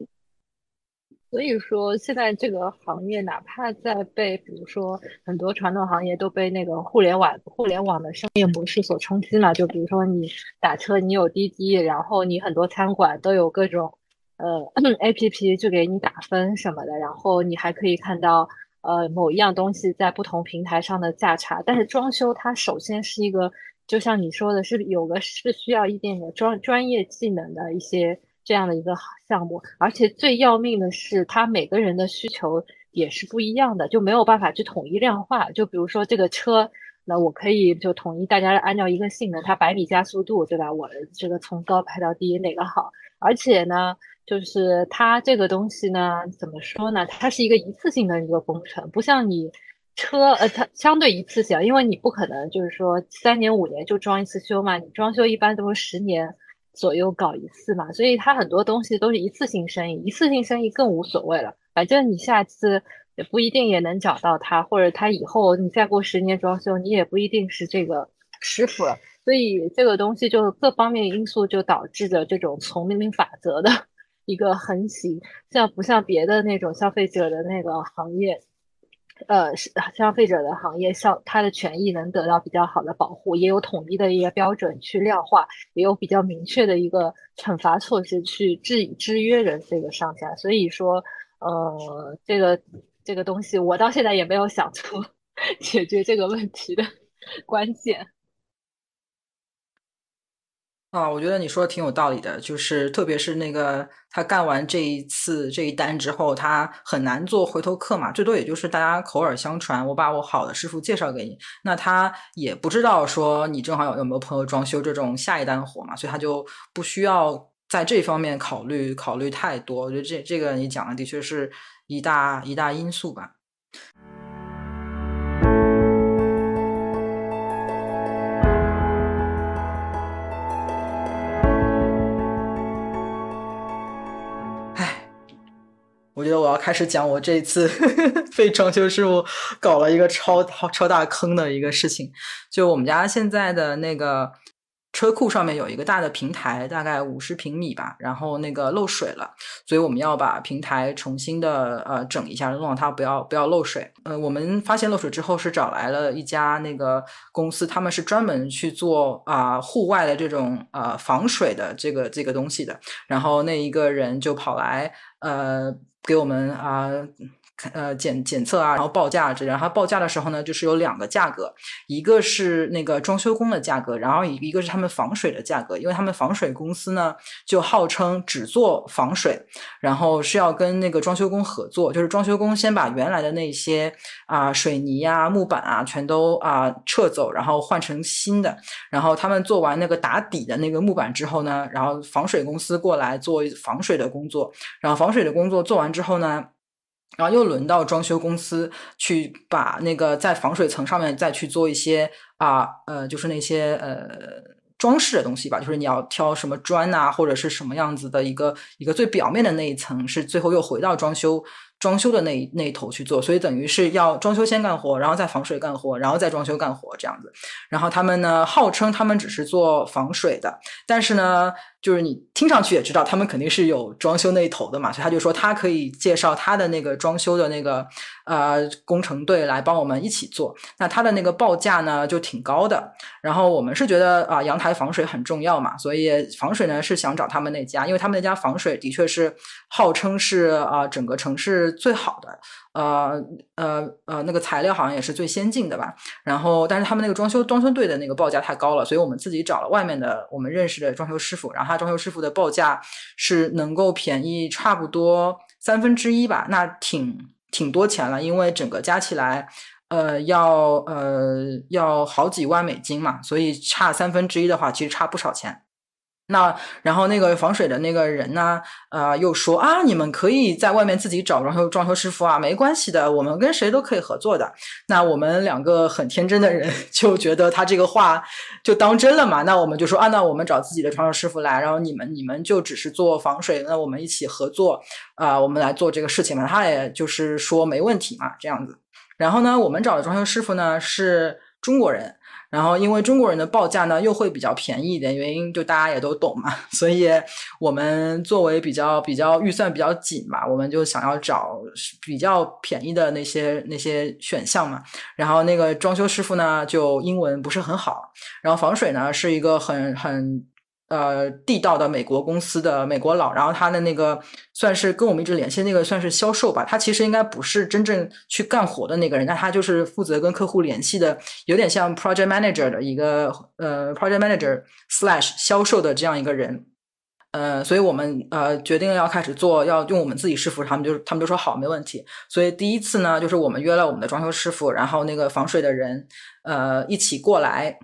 所以说，现在这个行业，哪怕在被比如说很多传统行业都被那个互联网互联网的商业模式所冲击嘛，就比如说你打车，你有滴滴，然后你很多餐馆都有各种呃 A P P 就给你打分什么的，然后你还可以看到呃某一样东西在不同平台上的价差。但是装修它首先是一个，就像你说的是有个是需要一定的专专业技能的一些。这样的一个项目，而且最要命的是，他每个人的需求也是不一样的，就没有办法去统一量化。就比如说这个车，那我可以就统一大家按照一个性能，它百米加速度，对吧？我这个从高排到低哪个好？而且呢，就是它这个东西呢，怎么说呢？它是一个一次性的一个工程，不像你车，呃，它相对一次性，因为你不可能就是说三年五年就装一次修嘛，你装修一般都是十年。左右搞一次嘛，所以它很多东西都是一次性生意，一次性生意更无所谓了。反正你下次也不一定也能找到他，或者他以后你再过十年装修，你也不一定是这个师傅了。所以这个东西就各方面因素就导致着这种丛林法则的 (laughs) 一个横行，像不像别的那种消费者的那个行业？呃，是消费者的行业，消他的权益能得到比较好的保护，也有统一的一个标准去量化，也有比较明确的一个惩罚措施去制制约人这个商家。所以说，呃，这个这个东西，我到现在也没有想出 (laughs) 解决这个问题的 (laughs) 关键。啊，我觉得你说的挺有道理的，就是特别是那个他干完这一次这一单之后，他很难做回头客嘛，最多也就是大家口耳相传，我把我好的师傅介绍给你，那他也不知道说你正好有有没有朋友装修这种下一单活嘛，所以他就不需要在这方面考虑考虑太多。我觉得这这个你讲的的确是一大一大因素吧。我觉得我要开始讲我这一次呵 (laughs) 呵被装修师傅搞了一个超超超大坑的一个事情。就我们家现在的那个车库上面有一个大的平台，大概五十平米吧，然后那个漏水了，所以我们要把平台重新的呃整一下，弄让它不要不要漏水。呃，我们发现漏水之后是找来了一家那个公司，他们是专门去做啊户外的这种呃防水的这个这个东西的。然后那一个人就跑来呃。给我们啊，呃检检测啊，然后报价这，然后报价的时候呢，就是有两个价格，一个是那个装修工的价格，然后一一个是他们防水的价格，因为他们防水公司呢就号称只做防水，然后是要跟那个装修工合作，就是装修工先把原来的那些啊水泥啊木板啊全都啊撤走，然后换成新的，然后他们做完那个打底的那个木板之后呢，然后防水公司过来做防水的工作，然后防水的工作做完。之后呢，然后又轮到装修公司去把那个在防水层上面再去做一些啊呃，就是那些呃装饰的东西吧，就是你要挑什么砖啊，或者是什么样子的一个一个最表面的那一层，是最后又回到装修。装修的那那一头去做，所以等于是要装修先干活，然后再防水干活，然后再装修干活这样子。然后他们呢，号称他们只是做防水的，但是呢，就是你听上去也知道，他们肯定是有装修那一头的嘛。所以他就说他可以介绍他的那个装修的那个呃工程队来帮我们一起做。那他的那个报价呢就挺高的。然后我们是觉得啊，阳台防水很重要嘛，所以防水呢是想找他们那家，因为他们那家防水的确是号称是啊整个城市。最好的，呃呃呃，那个材料好像也是最先进的吧。然后，但是他们那个装修装修队的那个报价太高了，所以我们自己找了外面的我们认识的装修师傅。然后装修师傅的报价是能够便宜差不多三分之一吧，那挺挺多钱了，因为整个加起来，呃，要呃要好几万美金嘛，所以差三分之一的话，其实差不少钱。那然后那个防水的那个人呢，呃，又说啊，你们可以在外面自己找装修装修师傅啊，没关系的，我们跟谁都可以合作的。那我们两个很天真的人 (laughs) 就觉得他这个话就当真了嘛。那我们就说啊，那我们找自己的装修师傅来，然后你们你们就只是做防水，那我们一起合作啊，我们来做这个事情嘛。他也就是说没问题嘛，这样子。然后呢，我们找的装修师傅呢是中国人。然后，因为中国人的报价呢又会比较便宜一点，原因就大家也都懂嘛，(laughs) 所以我们作为比较比较预算比较紧嘛，我们就想要找比较便宜的那些那些选项嘛。然后那个装修师傅呢就英文不是很好，然后防水呢是一个很很。呃，地道的美国公司的美国佬，然后他的那个算是跟我们一直联系那个算是销售吧，他其实应该不是真正去干活的那个人，但他就是负责跟客户联系的，有点像 project manager 的一个呃 project manager slash 销售的这样一个人，呃，所以我们呃决定要开始做，要用我们自己师傅，他们就他们就说好，没问题。所以第一次呢，就是我们约了我们的装修师傅，然后那个防水的人呃一起过来。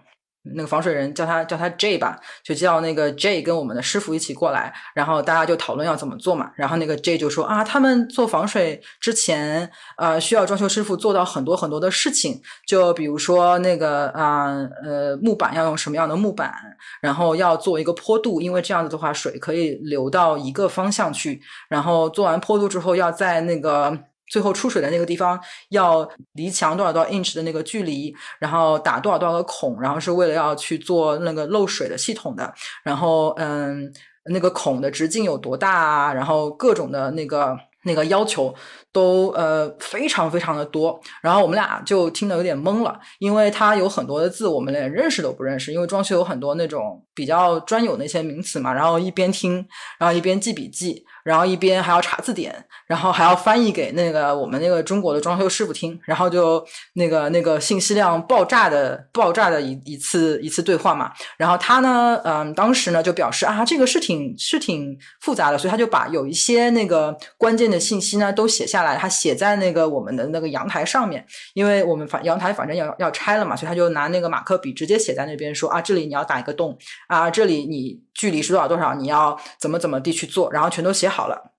那个防水人叫他叫他 J 吧，就叫那个 J 跟我们的师傅一起过来，然后大家就讨论要怎么做嘛。然后那个 J 就说啊，他们做防水之前，呃，需要装修师傅做到很多很多的事情，就比如说那个啊呃木板要用什么样的木板，然后要做一个坡度，因为这样子的话水可以流到一个方向去。然后做完坡度之后，要在那个。最后出水的那个地方要离墙多少多少 inch 的那个距离，然后打多少多少个孔，然后是为了要去做那个漏水的系统的。然后嗯，那个孔的直径有多大啊？然后各种的那个那个要求都呃非常非常的多。然后我们俩就听得有点懵了，因为他有很多的字我们连认识都不认识。因为装修有很多那种比较专有那些名词嘛。然后一边听，然后一边记笔记。然后一边还要查字典，然后还要翻译给那个我们那个中国的装修师傅听，然后就那个那个信息量爆炸的爆炸的一一次一次对话嘛。然后他呢，嗯，当时呢就表示啊，这个是挺是挺复杂的，所以他就把有一些那个关键的信息呢都写下下来，他写在那个我们的那个阳台上面，因为我们反阳台反正要要拆了嘛，所以他就拿那个马克笔直接写在那边说啊，这里你要打一个洞啊，这里你。距离是多少多少？你要怎么怎么地去做？然后全都写好了，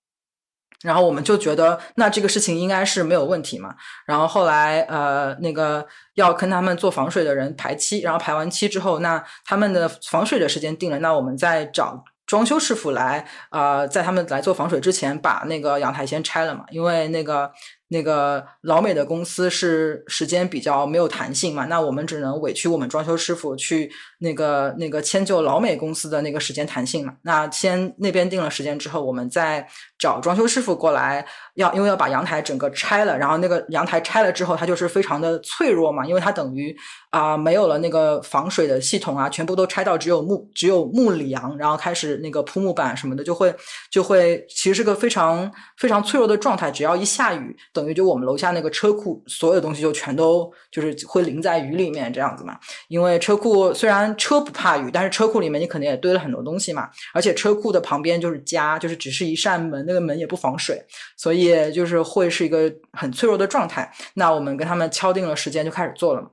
然后我们就觉得那这个事情应该是没有问题嘛。然后后来呃，那个要跟他们做防水的人排期，然后排完期之后，那他们的防水的时间定了，那我们再找装修师傅来，呃，在他们来做防水之前，把那个阳台先拆了嘛，因为那个。那个老美的公司是时间比较没有弹性嘛，那我们只能委屈我们装修师傅去那个那个迁就老美公司的那个时间弹性嘛。那先那边定了时间之后，我们再找装修师傅过来，要因为要把阳台整个拆了，然后那个阳台拆了之后，它就是非常的脆弱嘛，因为它等于啊没有了那个防水的系统啊，全部都拆到只有木只有木梁，然后开始那个铺木板什么的，就会就会其实是个非常非常脆弱的状态，只要一下雨。等于就我们楼下那个车库，所有东西就全都就是会淋在雨里面这样子嘛。因为车库虽然车不怕雨，但是车库里面你肯定也堆了很多东西嘛。而且车库的旁边就是家，就是只是一扇门，那个门也不防水，所以就是会是一个很脆弱的状态。那我们跟他们敲定了时间就开始做了，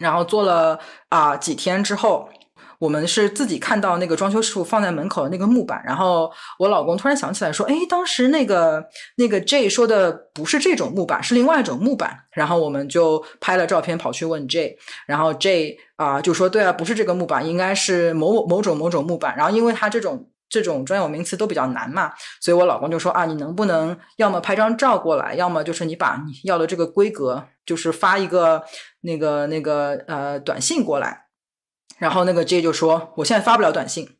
然后做了啊几天之后。我们是自己看到那个装修师傅放在门口的那个木板，然后我老公突然想起来说：“哎，当时那个那个 J 说的不是这种木板，是另外一种木板。”然后我们就拍了照片跑去问 J，然后 J 啊就说：“对啊，不是这个木板，应该是某某种某种木板。”然后因为他这种这种专有名词都比较难嘛，所以我老公就说：“啊，你能不能要么拍张照过来，要么就是你把你要的这个规格，就是发一个那个那个呃短信过来。”然后那个 J 就说：“我现在发不了短信。”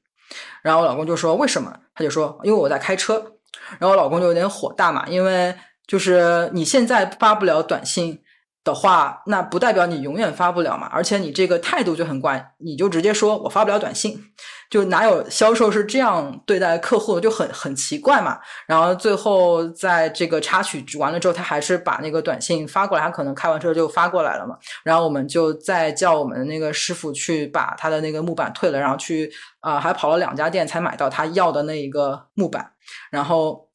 然后我老公就说：“为什么？”他就说：“因为我在开车。”然后我老公就有点火大嘛，因为就是你现在发不了短信。的话，那不代表你永远发不了嘛，而且你这个态度就很怪，你就直接说我发不了短信，就哪有销售是这样对待客户的，就很很奇怪嘛。然后最后在这个插曲完了之后，他还是把那个短信发过来，他可能开完车就发过来了嘛。然后我们就再叫我们的那个师傅去把他的那个木板退了，然后去啊，还跑了两家店才买到他要的那一个木板，然后。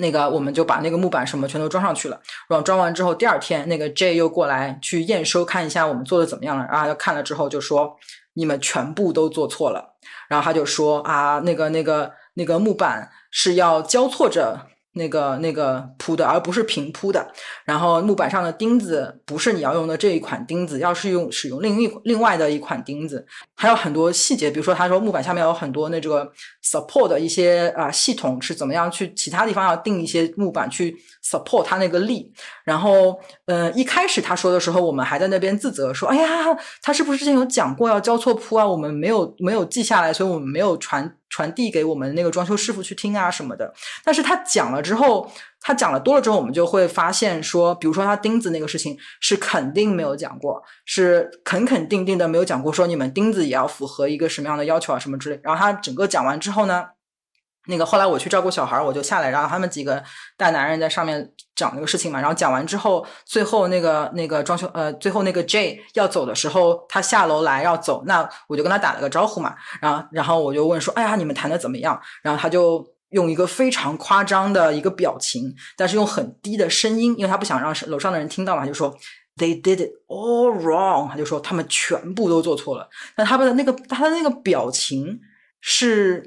那个，我们就把那个木板什么全都装上去了。然后装完之后，第二天那个 J 又过来去验收，看一下我们做的怎么样了。然后看了之后就说：“你们全部都做错了。”然后他就说：“啊，那个、那个、那个木板是要交错着。”那个那个铺的，而不是平铺的。然后木板上的钉子不是你要用的这一款钉子，要是用使用另一另外的一款钉子，还有很多细节。比如说，他说木板下面有很多那这个 support 的一些啊系统是怎么样去其他地方要定一些木板去 support 它那个力。然后，嗯，一开始他说的时候，我们还在那边自责说：“哎呀，他是不是之前有讲过要交错铺啊？我们没有没有记下来，所以我们没有传。”传递给我们那个装修师傅去听啊什么的，但是他讲了之后，他讲了多了之后，我们就会发现说，比如说他钉子那个事情是肯定没有讲过，是肯肯定定的没有讲过，说你们钉子也要符合一个什么样的要求啊什么之类。然后他整个讲完之后呢。那个后来我去照顾小孩，我就下来，然后他们几个大男人在上面讲那个事情嘛。然后讲完之后，最后那个那个装修呃，最后那个 J 要走的时候，他下楼来要走，那我就跟他打了个招呼嘛。然后然后我就问说：“哎呀，你们谈的怎么样？”然后他就用一个非常夸张的一个表情，但是用很低的声音，因为他不想让楼上的人听到嘛，就说：“They did it all wrong。”他就说他们全部都做错了。但他们的那个他的那个表情是。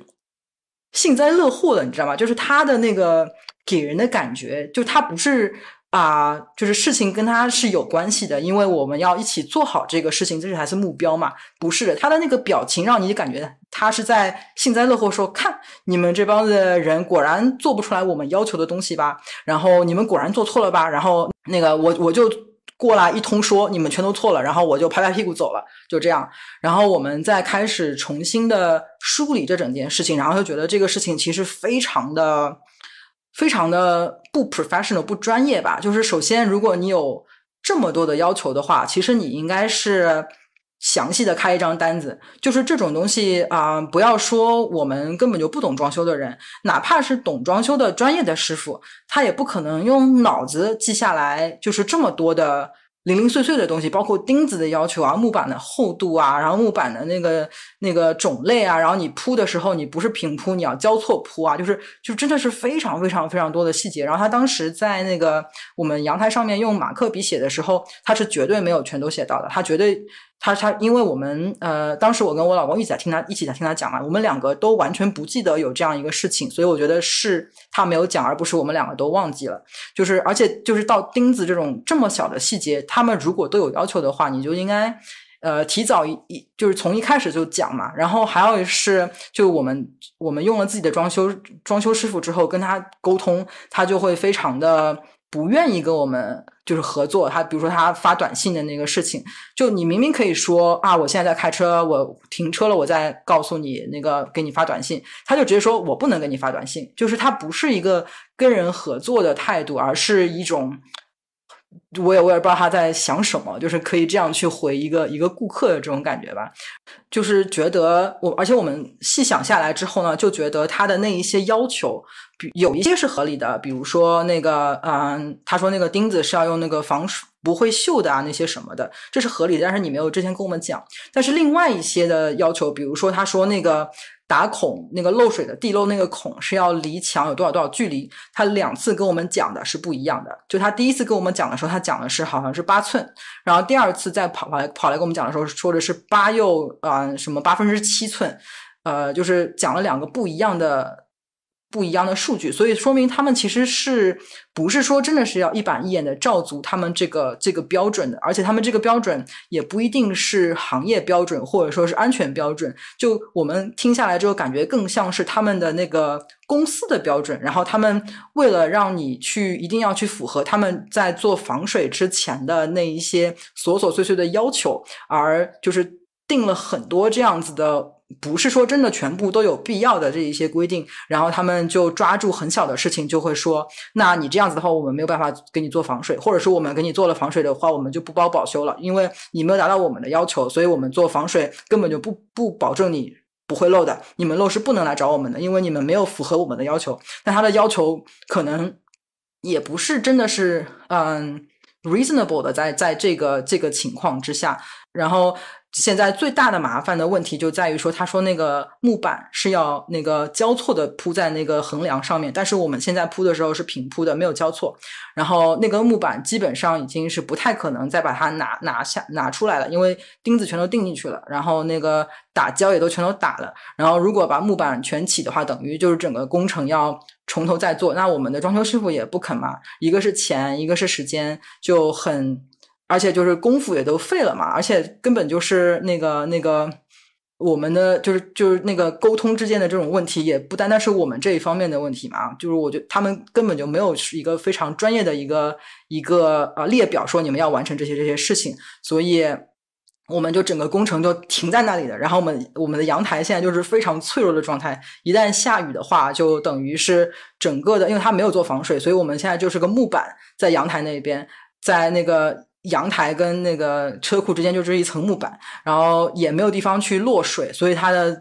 幸灾乐祸的，你知道吗？就是他的那个给人的感觉，就他不是啊，就是事情跟他是有关系的，因为我们要一起做好这个事情，这是还是目标嘛？不是，他的那个表情让你感觉他是在幸灾乐祸，说看你们这帮子人果然做不出来我们要求的东西吧，然后你们果然做错了吧，然后那个我我就。过来一通说你们全都错了，然后我就拍拍屁股走了，就这样。然后我们再开始重新的梳理这整件事情，然后就觉得这个事情其实非常的、非常的不 professional、不专业吧。就是首先，如果你有这么多的要求的话，其实你应该是详细的开一张单子，就是这种东西啊、不要说我们根本就不懂装修的人，哪怕是懂装修的专业的师傅，他也不可能用脑子记下来，就是这么多的零零碎碎的东西，包括钉子的要求啊、木板的厚度啊，然后木板的那个那个种类啊，然后你铺的时候你不是平铺，你要交错铺啊，就是就真的是非常非常非常多的细节。然后他当时在那个我们阳台上面用马克笔写的时候，他是绝对没有全都写到的，他绝对。他他，因为我们呃，当时我跟我老公一起在听他一起在听他讲嘛，我们两个都完全不记得有这样一个事情，所以我觉得是他没有讲，而不是我们两个都忘记了。就是而且就是到钉子这种这么小的细节，他们如果都有要求的话，你就应该呃提早一一就是从一开始就讲嘛。然后还有是，就我们我们用了自己的装修装修师傅之后，跟他沟通，他就会非常的不愿意跟我们就是合作。他比如说他发短信的那个事情，就你明明可以说啊，我现在在开车，我停车了，我再告诉你那个给你发短信，他就直接说我不能给你发短信，就是他不是一个跟人合作的态度，而是一种。我也我也不知道他在想什么，就是可以这样去回一个一个顾客的这种感觉吧，就是觉得我，而且我们细想下来之后呢，就觉得他的那一些要求，比有一些是合理的，比如说那个，嗯，他说那个钉子是要用那个防水不会锈的啊，那些什么的，这是合理的，但是你没有之前跟我们讲。但是另外一些的要求，比如说他说那个。打孔那个漏水的地漏那个孔是要离墙有多少多少距离？他两次跟我们讲的是不一样的。就他第一次跟我们讲的时候，他讲的是好像是八寸，然后第二次再跑跑来跑来跟我们讲的时候，说的是八又啊什么八分之七寸，呃，就是讲了两个不一样的。不一样的数据，所以说明他们其实是不是说真的是要一板一眼的照足他们这个这个标准的，而且他们这个标准也不一定是行业标准或者说是安全标准。就我们听下来之后，感觉更像是他们的那个公司的标准。然后他们为了让你去一定要去符合他们在做防水之前的那一些琐琐碎碎的要求，而就是定了很多这样子的。不是说真的全部都有必要的这一些规定，然后他们就抓住很小的事情就会说，那你这样子的话，我们没有办法给你做防水，或者说我们给你做了防水的话，我们就不包保修了，因为你没有达到我们的要求，所以我们做防水根本就不不保证你不会漏的，你们漏是不能来找我们的，因为你们没有符合我们的要求。但他的要求可能也不是真的是嗯 reasonable 的，在在这个这个情况之下，然后。现在最大的麻烦的问题就在于说，他说那个木板是要那个交错的铺在那个横梁上面，但是我们现在铺的时候是平铺的，没有交错。然后那个木板基本上已经是不太可能再把它拿拿下拿出来了，因为钉子全都钉进去了，然后那个打胶也都全都打了。然后如果把木板全起的话，等于就是整个工程要从头再做。那我们的装修师傅也不肯嘛，一个是钱，一个是时间，就很。而且就是功夫也都废了嘛，而且根本就是那个那个我们的就是就是那个沟通之间的这种问题，也不单单是我们这一方面的问题嘛。就是我觉得他们根本就没有一个非常专业的一个一个呃列表，说你们要完成这些这些事情，所以我们就整个工程就停在那里的。然后我们我们的阳台现在就是非常脆弱的状态，一旦下雨的话，就等于是整个的，因为它没有做防水，所以我们现在就是个木板在阳台那边，在那个。阳台跟那个车库之间就是一层木板，然后也没有地方去落水，所以它的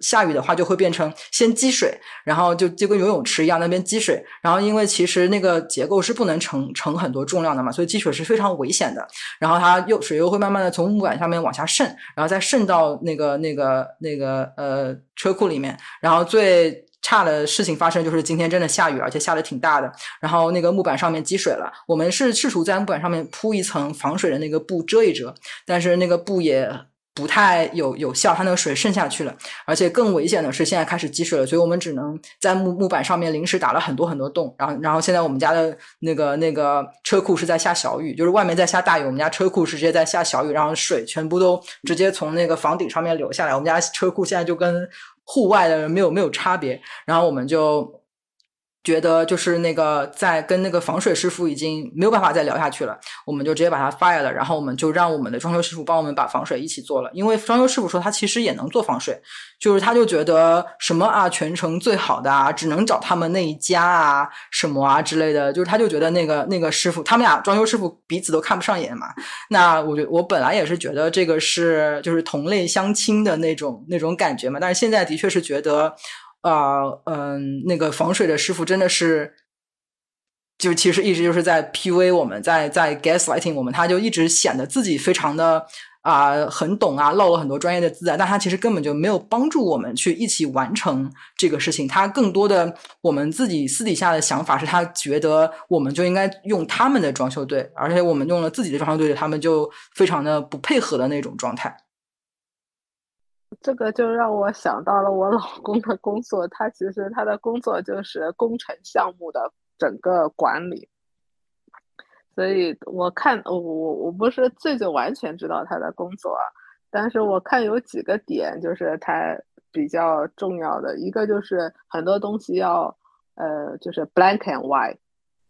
下雨的话就会变成先积水，然后就就跟游泳池一样那边积水，然后因为其实那个结构是不能承承很多重量的嘛，所以积水是非常危险的。然后它又水又会慢慢的从木板上面往下渗，然后再渗到那个那个那个呃车库里面，然后最。差的事情发生就是今天真的下雨，而且下的挺大的。然后那个木板上面积水了，我们是试图在木板上面铺一层防水的那个布遮一遮，但是那个布也不太有有效，它那个水渗下去了。而且更危险的是现在开始积水了，所以我们只能在木木板上面临时打了很多很多洞。然后然后现在我们家的那个那个车库是在下小雨，就是外面在下大雨，我们家车库是直接在下小雨，然后水全部都直接从那个房顶上面流下来。我们家车库现在就跟。户外的人没有没有差别，然后我们就觉得就是那个在跟那个防水师傅已经没有办法再聊下去了，我们就直接把他 fire 了，然后我们就让我们的装修师傅帮我们把防水一起做了。因为装修师傅说他其实也能做防水，就是他就觉得什么啊全程最好的啊，只能找他们那一家啊什么啊之类的，就是他就觉得那个那个师傅，他们俩装修师傅彼此都看不上眼嘛。那我觉我本来也是觉得这个是就是同类相亲的那种那种感觉嘛，但是现在的确是觉得。啊，嗯，那个防水的师傅真的是，就其实一直就是在 P V 我们，在在 gaslighting 我们，他就一直显得自己非常的啊很懂啊，漏了很多专业的字啊，但他其实根本就没有帮助我们去一起完成这个事情。他更多的我们自己私底下的想法是他觉得我们就应该用他们的装修队，而且我们用了自己的装修队，他们就非常的不配合的那种状态。这个就让我想到了我老公的工作，他其实他的工作就是工程项目的整个管理，所以我看我我不是最最完全知道他的工作，但是我看有几个点就是他比较重要的，一个就是很多东西要呃就是 black and white，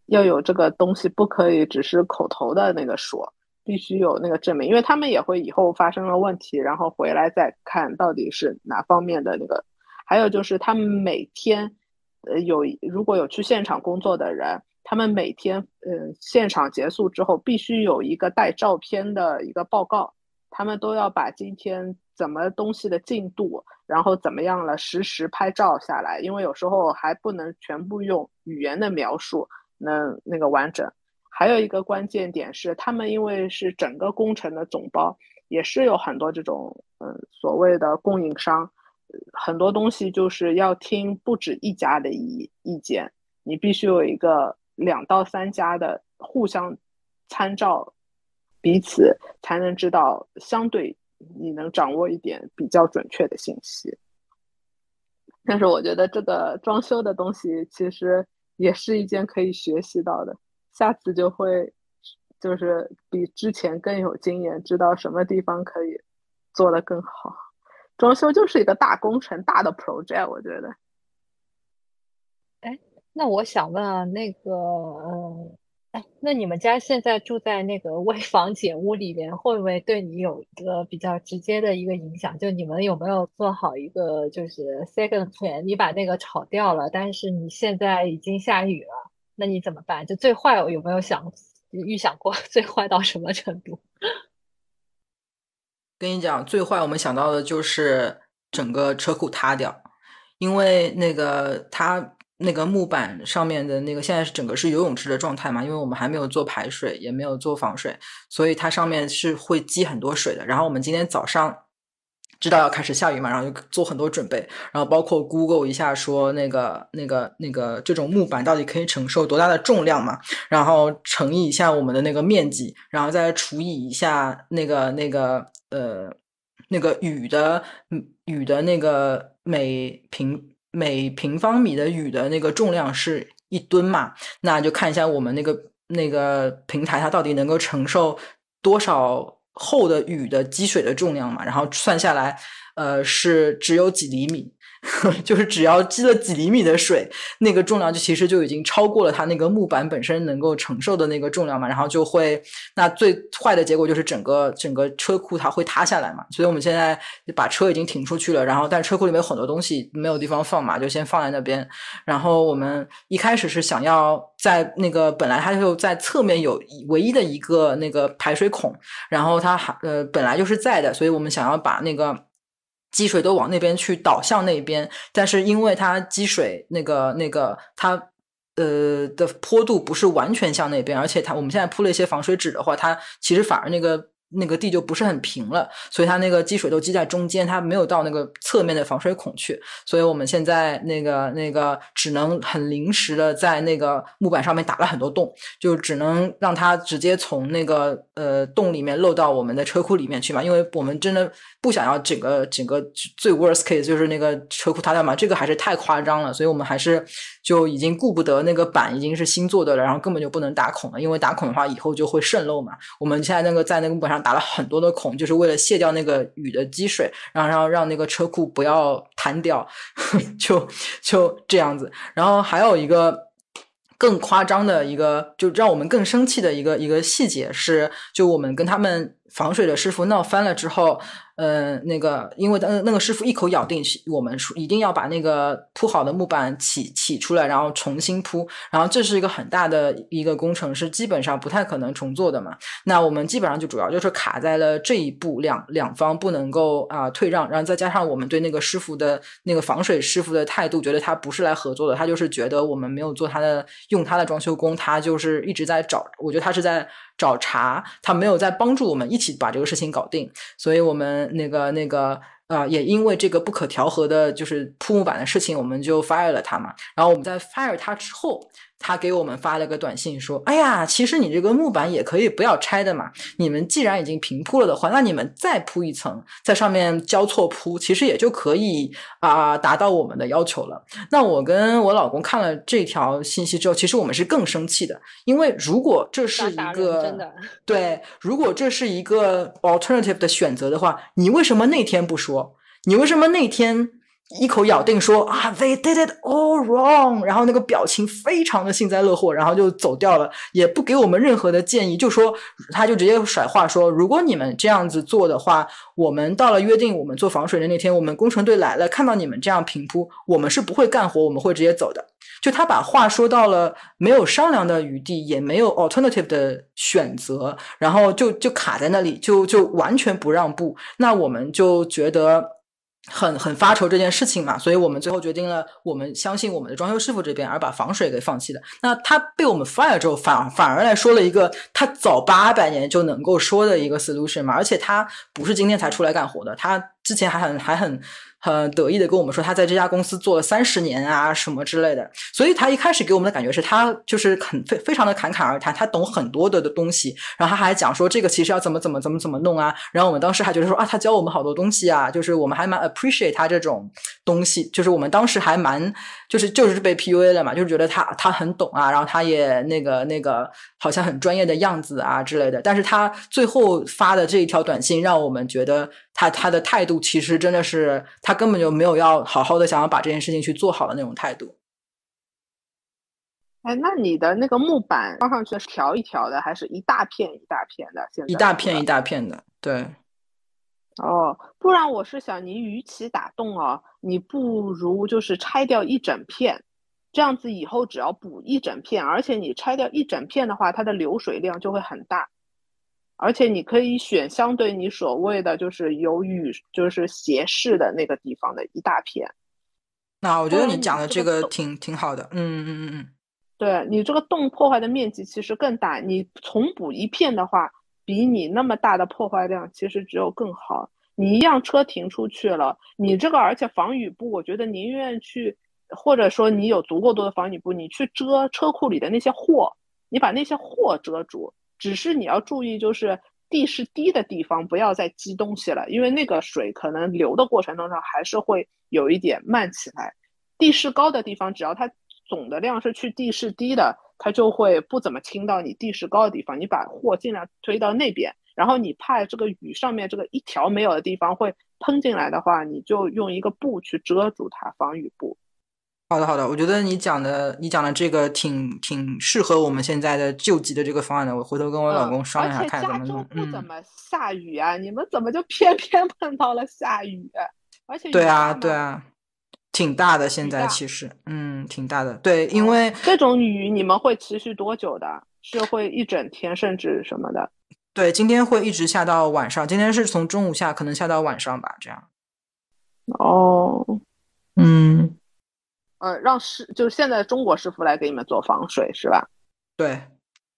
要有这个东西不可以只是口头的那个说。必须有那个证明，因为他们也会以后发生了问题，然后回来再看到底是哪方面的那个。还有就是他们每天，呃，有如果有去现场工作的人，他们每天，嗯，现场结束之后必须有一个带照片的一个报告，他们都要把今天怎么东西的进度，然后怎么样了，实时拍照下来，因为有时候还不能全部用语言的描述，能那个完整。还有一个关键点是，他们因为是整个工程的总包，也是有很多这种嗯所谓的供应商，很多东西就是要听不止一家的意意见，你必须有一个两到三家的互相参照，彼此才能知道相对你能掌握一点比较准确的信息。但是我觉得这个装修的东西其实也是一件可以学习到的。下次就会，就是比之前更有经验，知道什么地方可以做得更好。装修就是一个大工程，大的 project，我觉得。哎，那我想问啊，那个，嗯，哎，那你们家现在住在那个危房简屋里面，会不会对你有一个比较直接的一个影响？就你们有没有做好一个就是 second plan？你把那个炒掉了，但是你现在已经下雨了。那你怎么办？就最坏，有没有想预想过最坏到什么程度？(laughs) 跟你讲，最坏我们想到的就是整个车库塌掉，因为那个它那个木板上面的那个现在是整个是游泳池的状态嘛，因为我们还没有做排水，也没有做防水，所以它上面是会积很多水的。然后我们今天早上。知道要开始下雨嘛，然后就做很多准备，然后包括 Google 一下说那个那个那个这种木板到底可以承受多大的重量嘛，然后乘以一下我们的那个面积，然后再除以一下那个那个呃那个雨的雨的那个每平每平方米的雨的那个重量是一吨嘛，那就看一下我们那个那个平台它到底能够承受多少。厚的雨的积水的重量嘛，然后算下来，呃，是只有几厘米。(laughs) 就是只要积了几厘米的水，那个重量就其实就已经超过了它那个木板本身能够承受的那个重量嘛，然后就会那最坏的结果就是整个整个车库它会塌下来嘛。所以我们现在把车已经停出去了，然后但车库里面有很多东西没有地方放嘛，就先放在那边。然后我们一开始是想要在那个本来它就在侧面有唯一的一个那个排水孔，然后它还呃本来就是在的，所以我们想要把那个。积水都往那边去导向那边，但是因为它积水那个那个它呃的坡度不是完全向那边，而且它我们现在铺了一些防水纸的话，它其实反而那个。那个地就不是很平了，所以它那个积水都积在中间，它没有到那个侧面的防水孔去，所以我们现在那个那个只能很临时的在那个木板上面打了很多洞，就只能让它直接从那个呃洞里面漏到我们的车库里面去嘛，因为我们真的不想要整个整个最 worst case 就是那个车库塌掉嘛，这个还是太夸张了，所以我们还是就已经顾不得那个板已经是新做的了，然后根本就不能打孔了，因为打孔的话以后就会渗漏嘛，我们现在那个在那个木板上。打了很多的孔，就是为了卸掉那个雨的积水，然后让让那个车库不要瘫掉，(laughs) 就就这样子。然后还有一个更夸张的一个，就让我们更生气的一个一个细节是，就我们跟他们防水的师傅闹翻了之后。呃，那个，因为那那个师傅一口咬定，我们说一定要把那个铺好的木板起起出来，然后重新铺，然后这是一个很大的一个工程，是基本上不太可能重做的嘛。那我们基本上就主要就是卡在了这一步，两两方不能够啊退让，然后再加上我们对那个师傅的那个防水师傅的态度，觉得他不是来合作的，他就是觉得我们没有做他的用他的装修工，他就是一直在找，我觉得他是在。找茬，他没有在帮助我们一起把这个事情搞定，所以我们那个那个啊，也因为这个不可调和的，就是铺木板的事情，我们就 fire 了他嘛。然后我们在 fire 他之后。他给我们发了个短信说：“哎呀，其实你这个木板也可以不要拆的嘛。你们既然已经平铺了的话，那你们再铺一层，在上面交错铺，其实也就可以啊达到我们的要求了。”那我跟我老公看了这条信息之后，其实我们是更生气的，因为如果这是一个 (laughs) 对，如果这是一个 alternative 的选择的话，你为什么那天不说？你为什么那天？一口咬定说啊，They did it all wrong，然后那个表情非常的幸灾乐祸，然后就走掉了，也不给我们任何的建议，就说他就直接甩话说，如果你们这样子做的话，我们到了约定我们做防水的那天，我们工程队来了，看到你们这样平铺，我们是不会干活，我们会直接走的。就他把话说到了没有商量的余地，也没有 alternative 的选择，然后就就卡在那里，就就完全不让步。那我们就觉得。很很发愁这件事情嘛，所以我们最后决定了，我们相信我们的装修师傅这边，而把防水给放弃了。那他被我们 fire 之后，反反而来说了一个他早八百年就能够说的一个 solution 嘛，而且他不是今天才出来干活的，他之前还很还很。很得意的跟我们说，他在这家公司做了三十年啊，什么之类的。所以他一开始给我们的感觉是他就是很非非常的侃侃而谈，他懂很多的的东西。然后他还讲说这个其实要怎么怎么怎么怎么弄啊。然后我们当时还觉得说啊，他教我们好多东西啊，就是我们还蛮 appreciate 他这种东西。就是我们当时还蛮就是就是被 PUA 了嘛，就是觉得他他很懂啊，然后他也那个那个好像很专业的样子啊之类的。但是他最后发的这一条短信，让我们觉得。他他的态度其实真的是，他根本就没有要好好的想要把这件事情去做好的那种态度。哎，那你的那个木板放上去是条一条的，还是一大片一大片的？现在一大片一大片的，对。哦，不然我是想，你与其打洞哦，你不如就是拆掉一整片，这样子以后只要补一整片，而且你拆掉一整片的话，它的流水量就会很大。而且你可以选相对你所谓的就是有雨就是斜视的那个地方的一大片。那我觉得你讲的这个挺挺好的，嗯嗯嗯嗯。对你这个洞破坏的面积其实更大，你重补一片的话，比你那么大的破坏量其实只有更好。你一辆车停出去了，你这个而且防雨布，我觉得宁愿去，或者说你有足够多的防雨布，你去遮车库里的那些货，你把那些货遮住。只是你要注意，就是地势低的地方不要再积东西了，因为那个水可能流的过程当中还是会有一点慢起来。地势高的地方，只要它总的量是去地势低的，它就会不怎么倾到你地势高的地方。你把货尽量推到那边，然后你怕这个雨上面这个一条没有的地方会喷进来的话，你就用一个布去遮住它，防雨布。好的，好的，我觉得你讲的，你讲的这个挺挺适合我们现在的救急的这个方案的。我回头跟我老公商量一下，看怎么弄。不怎么下雨啊，你们怎么就偏 (laughs) 偏碰到了下雨？而且对啊，对啊，挺大的。现在其实，嗯，挺大的。对，因为这种雨你们会持续多久的？是会一整天，甚至什么的？对，今天会一直下到晚上。今天是从中午下，可能下到晚上吧，这样。哦，嗯。呃，让师就是现在中国师傅来给你们做防水是吧？对。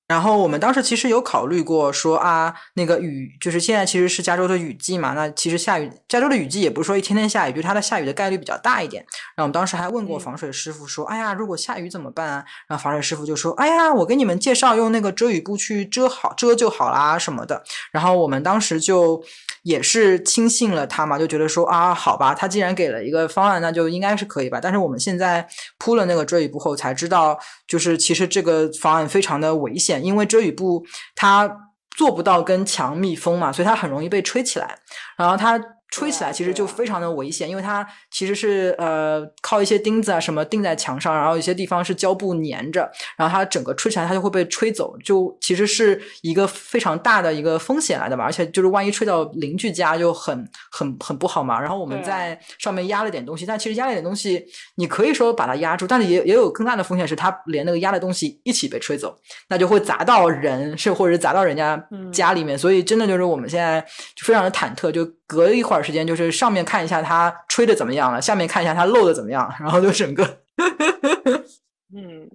然后我们当时其实有考虑过说啊，那个雨就是现在其实是加州的雨季嘛，那其实下雨，加州的雨季也不是说一天天下雨，就是它的下雨的概率比较大一点。然后我们当时还问过防水师傅说，哎呀，如果下雨怎么办啊？然后防水师傅就说，哎呀，我给你们介绍用那个遮雨布去遮好遮就好啦什么的。然后我们当时就也是轻信了他嘛，就觉得说啊，好吧，他既然给了一个方案，那就应该是可以吧。但是我们现在铺了那个遮雨布后才知道，就是其实这个方案非常的危险。因为遮雨布它做不到跟墙密封嘛，所以它很容易被吹起来，然后它。吹起来其实就非常的危险，因为它其实是呃靠一些钉子啊什么钉在墙上，然后有些地方是胶布粘着，然后它整个吹起来它就会被吹走，就其实是一个非常大的一个风险来的嘛。而且就是万一吹到邻居家就很很很不好嘛。然后我们在上面压了点东西，但其实压了点东西，你可以说把它压住，但是也也有更大的风险是它连那个压的东西一起被吹走，那就会砸到人，是或者是砸到人家家里面。所以真的就是我们现在就非常的忐忑，就隔一会儿。时间就是上面看一下它吹的怎么样了，下面看一下它漏的怎么样，然后就整个，(laughs) 嗯，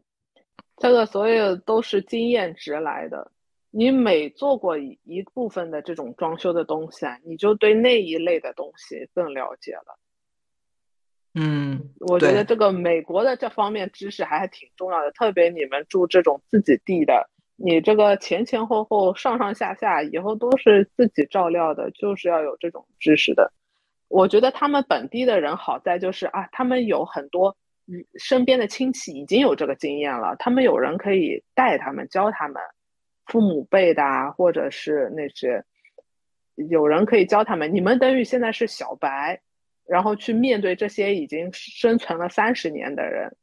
这个所有都是经验值来的。你每做过一部分的这种装修的东西啊，你就对那一类的东西更了解了。嗯，我觉得这个美国的这方面知识还是挺重要的，特别你们住这种自己地的。你这个前前后后上上下下以后都是自己照料的，就是要有这种知识的。我觉得他们本地的人好在就是啊，他们有很多身边的亲戚已经有这个经验了，他们有人可以带他们教他们，父母辈的啊，或者是那些有人可以教他们。你们等于现在是小白，然后去面对这些已经生存了三十年的人，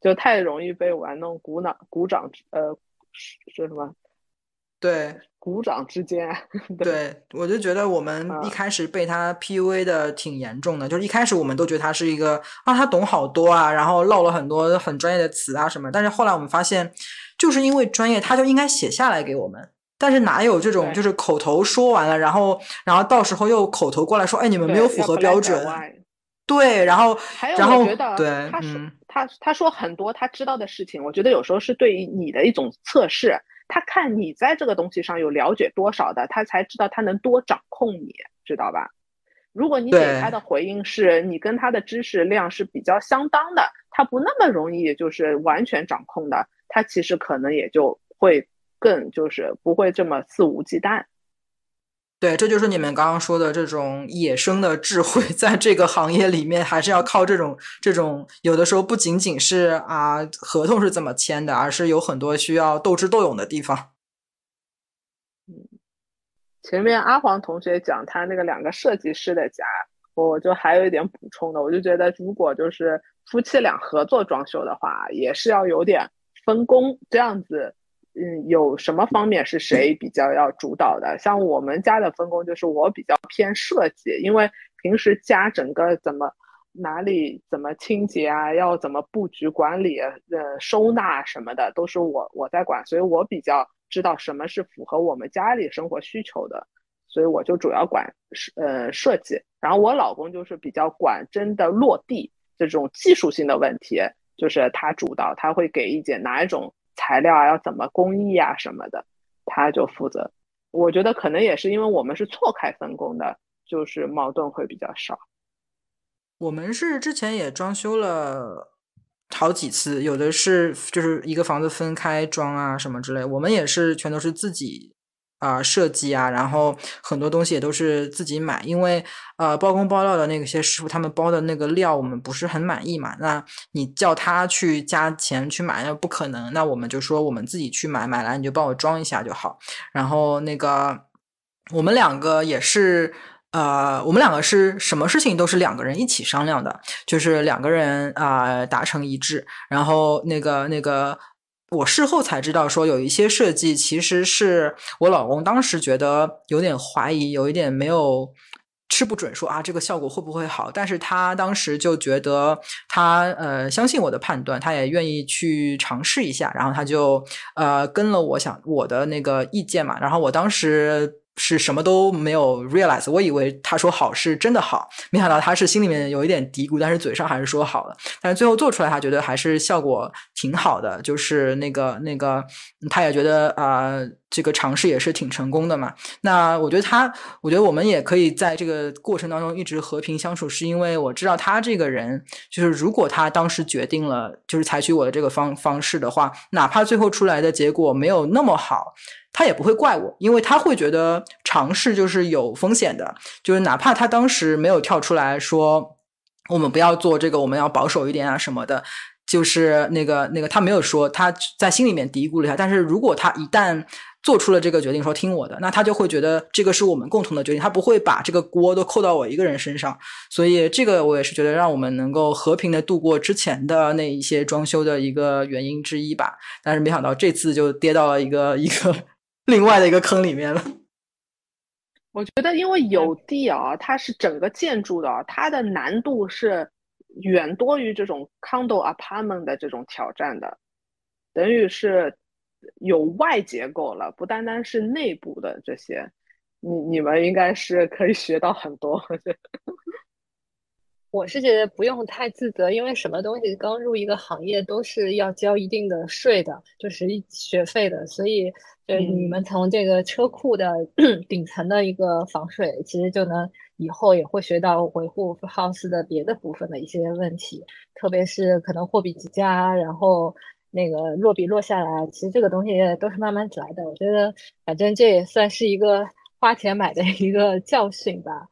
就太容易被玩弄，鼓脑鼓掌呃。是什么？对，鼓掌之间。(laughs) 对，我就觉得我们一开始被他 PUA 的挺严重的，就是一开始我们都觉得他是一个啊，他懂好多啊，然后唠了很多很专业的词啊什么。但是后来我们发现，就是因为专业，他就应该写下来给我们。但是哪有这种就是口头说完了，然后然后到时候又口头过来说，哎，你们没有符合标准。对，然后然后对，他是他他说很多他知道的事情，我觉得有时候是对于你的一种测试，他看你在这个东西上有了解多少的，他才知道他能多掌控你，知道吧？如果你给他的回应是你跟他的知识量是比较相当的，他不那么容易就是完全掌控的，他其实可能也就会更就是不会这么肆无忌惮。对，这就是你们刚刚说的这种野生的智慧，(laughs) 在这个行业里面，还是要靠这种这种，有的时候不仅仅是啊合同是怎么签的，而是有很多需要斗智斗勇的地方。嗯，(laughs) 前面阿黄同学讲他那个两个设计师的家，我就还有一点补充的，我就觉得如果就是夫妻俩合作装修的话，也是要有点分工，这样子。嗯，有什么方面是谁比较要主导的？像我们家的分工就是我比较偏设计，因为平时家整个怎么哪里怎么清洁啊，要怎么布局管理，呃，收纳什么的都是我我在管，所以我比较知道什么是符合我们家里生活需求的，所以我就主要管设呃设计。然后我老公就是比较管真的落地这种技术性的问题，就是他主导，他会给意见哪一种。材料啊，要怎么工艺啊什么的，他就负责。我觉得可能也是因为我们是错开分工的，就是矛盾会比较少。我们是之前也装修了好几次，有的是就是一个房子分开装啊什么之类，我们也是全都是自己。啊，设计啊，然后很多东西也都是自己买，因为呃，包工包料的那些师傅他们包的那个料我们不是很满意嘛，那你叫他去加钱去买那不可能，那我们就说我们自己去买，买来你就帮我装一下就好。然后那个我们两个也是，呃，我们两个是什么事情都是两个人一起商量的，就是两个人啊达成一致，然后那个那个。我事后才知道，说有一些设计其实是我老公当时觉得有点怀疑，有一点没有吃不准，说啊这个效果会不会好？但是他当时就觉得他呃相信我的判断，他也愿意去尝试一下，然后他就呃跟了我想我的那个意见嘛，然后我当时。是什么都没有 realize，我以为他说好是真的好，没想到他是心里面有一点嘀咕，但是嘴上还是说好了。但是最后做出来，他觉得还是效果挺好的，就是那个那个，他也觉得啊，这个尝试也是挺成功的嘛。那我觉得他，我觉得我们也可以在这个过程当中一直和平相处，是因为我知道他这个人，就是如果他当时决定了就是采取我的这个方方式的话，哪怕最后出来的结果没有那么好。他也不会怪我，因为他会觉得尝试就是有风险的，就是哪怕他当时没有跳出来说我们不要做这个，我们要保守一点啊什么的，就是那个那个他没有说，他在心里面嘀咕了一下。但是如果他一旦做出了这个决定，说听我的，那他就会觉得这个是我们共同的决定，他不会把这个锅都扣到我一个人身上。所以这个我也是觉得让我们能够和平的度过之前的那一些装修的一个原因之一吧。但是没想到这次就跌到了一个一个另外的一个坑里面了。(laughs) 我觉得，因为有地啊，它是整个建筑的，它的难度是远多于这种 condo apartment 的这种挑战的，等于是有外结构了，不单单是内部的这些，你你们应该是可以学到很多。我是觉得不用太自责，因为什么东西刚入一个行业都是要交一定的税的，就是学费的，所以就你们从这个车库的 (clears throat) 顶层的一个防水，其实就能以后也会学到维护 house 的别的部分的一些问题，特别是可能货比几家，然后那个落笔落下来，其实这个东西都是慢慢来的。我觉得反正这也算是一个花钱买的一个教训吧。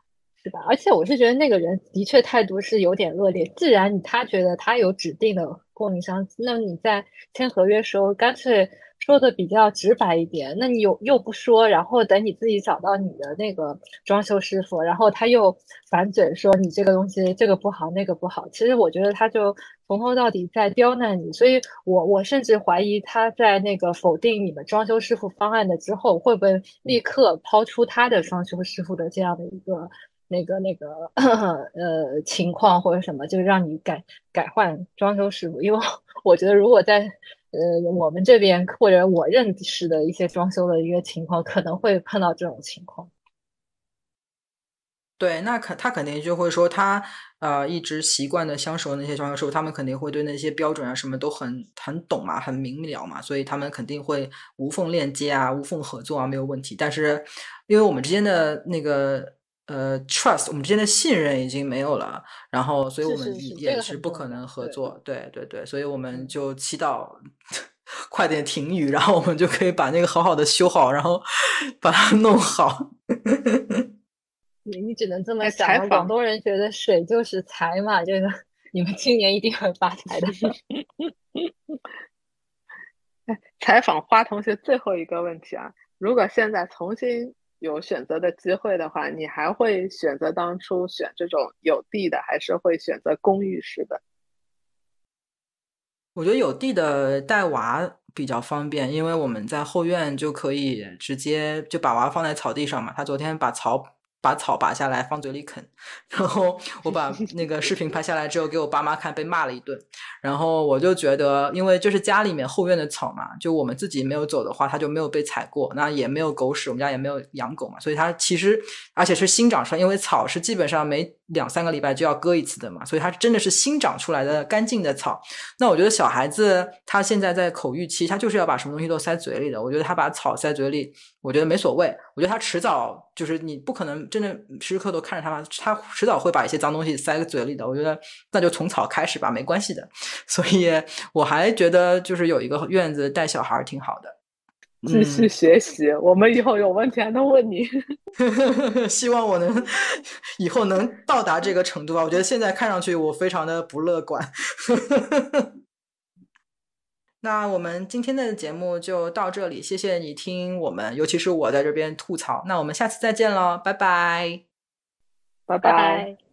而且我是觉得那个人的确态度是有点恶劣。既然他觉得他有指定的供应商，那你在签合约时候干脆说的比较直白一点。那你又又不说，然后等你自己找到你的那个装修师傅，然后他又反嘴说你这个东西这个不好那个不好。其实我觉得他就从头到底在刁难你。所以我我甚至怀疑他在那个否定你们装修师傅方案的之后，会不会立刻抛出他的装修师傅的这样的一个。那个那个 (coughs) 呃情况或者什么，就让你改改换装修师傅，因为我 (laughs) 觉得如果在呃我们这边或者我认识的一些装修的一个情况，可能会碰到这种情况。对，那肯他肯定就会说他呃一直习惯的相熟的那些装修师傅，他们肯定会对那些标准啊什么都很很懂嘛，很明了嘛，所以他们肯定会无缝链接啊，无缝合作啊，没有问题。但是因为我们之间的那个。呃，trust，我们之间的信任已经没有了，然后，所以我们也是不可能合作。对对对，所以我们就祈祷快点停雨，然后我们就可以把那个好好的修好，然后 (laughs) 把它弄好。(laughs) 你你只能这么想。广东人觉得水就是财嘛，就是你们今年一定会发财的。(laughs) 采访花同学最后一个问题啊，如果现在重新。有选择的机会的话，你还会选择当初选这种有地的，还是会选择公寓式的？我觉得有地的带娃比较方便，因为我们在后院就可以直接就把娃放在草地上嘛。他昨天把草。把草拔下来放嘴里啃，(laughs) 然后 (laughs) 我把那个视频拍下来之后给我爸妈看，被骂了一顿。然后我就觉得，因为就是家里面后院的草嘛，就我们自己没有走的话，它就没有被踩过，那也没有狗屎，我们家也没有养狗嘛，所以它其实而且是新长出来，因为草是基本上每两三个礼拜就要割一次的嘛，所以它真的是新长出来的干净的草。那我觉得小孩子他现在在口欲期，他就是要把什么东西都塞嘴里的。我觉得他把草塞嘴里，我觉得没所谓。我觉得他迟早就是你不可能真的时时刻都看着他吧，他迟早会把一些脏东西塞在嘴里的。我觉得那就从草开始吧，没关系的。所以我还觉得就是有一个院子带小孩挺好的。继续学习，我们以后有问题还能问你。(laughs) (laughs) 希望我能以后能到达这个程度吧。我觉得现在看上去我非常的不乐观。那我们今天的节目就到这里，谢谢你听我们，尤其是我在这边吐槽。那我们下次再见喽，拜拜，拜拜。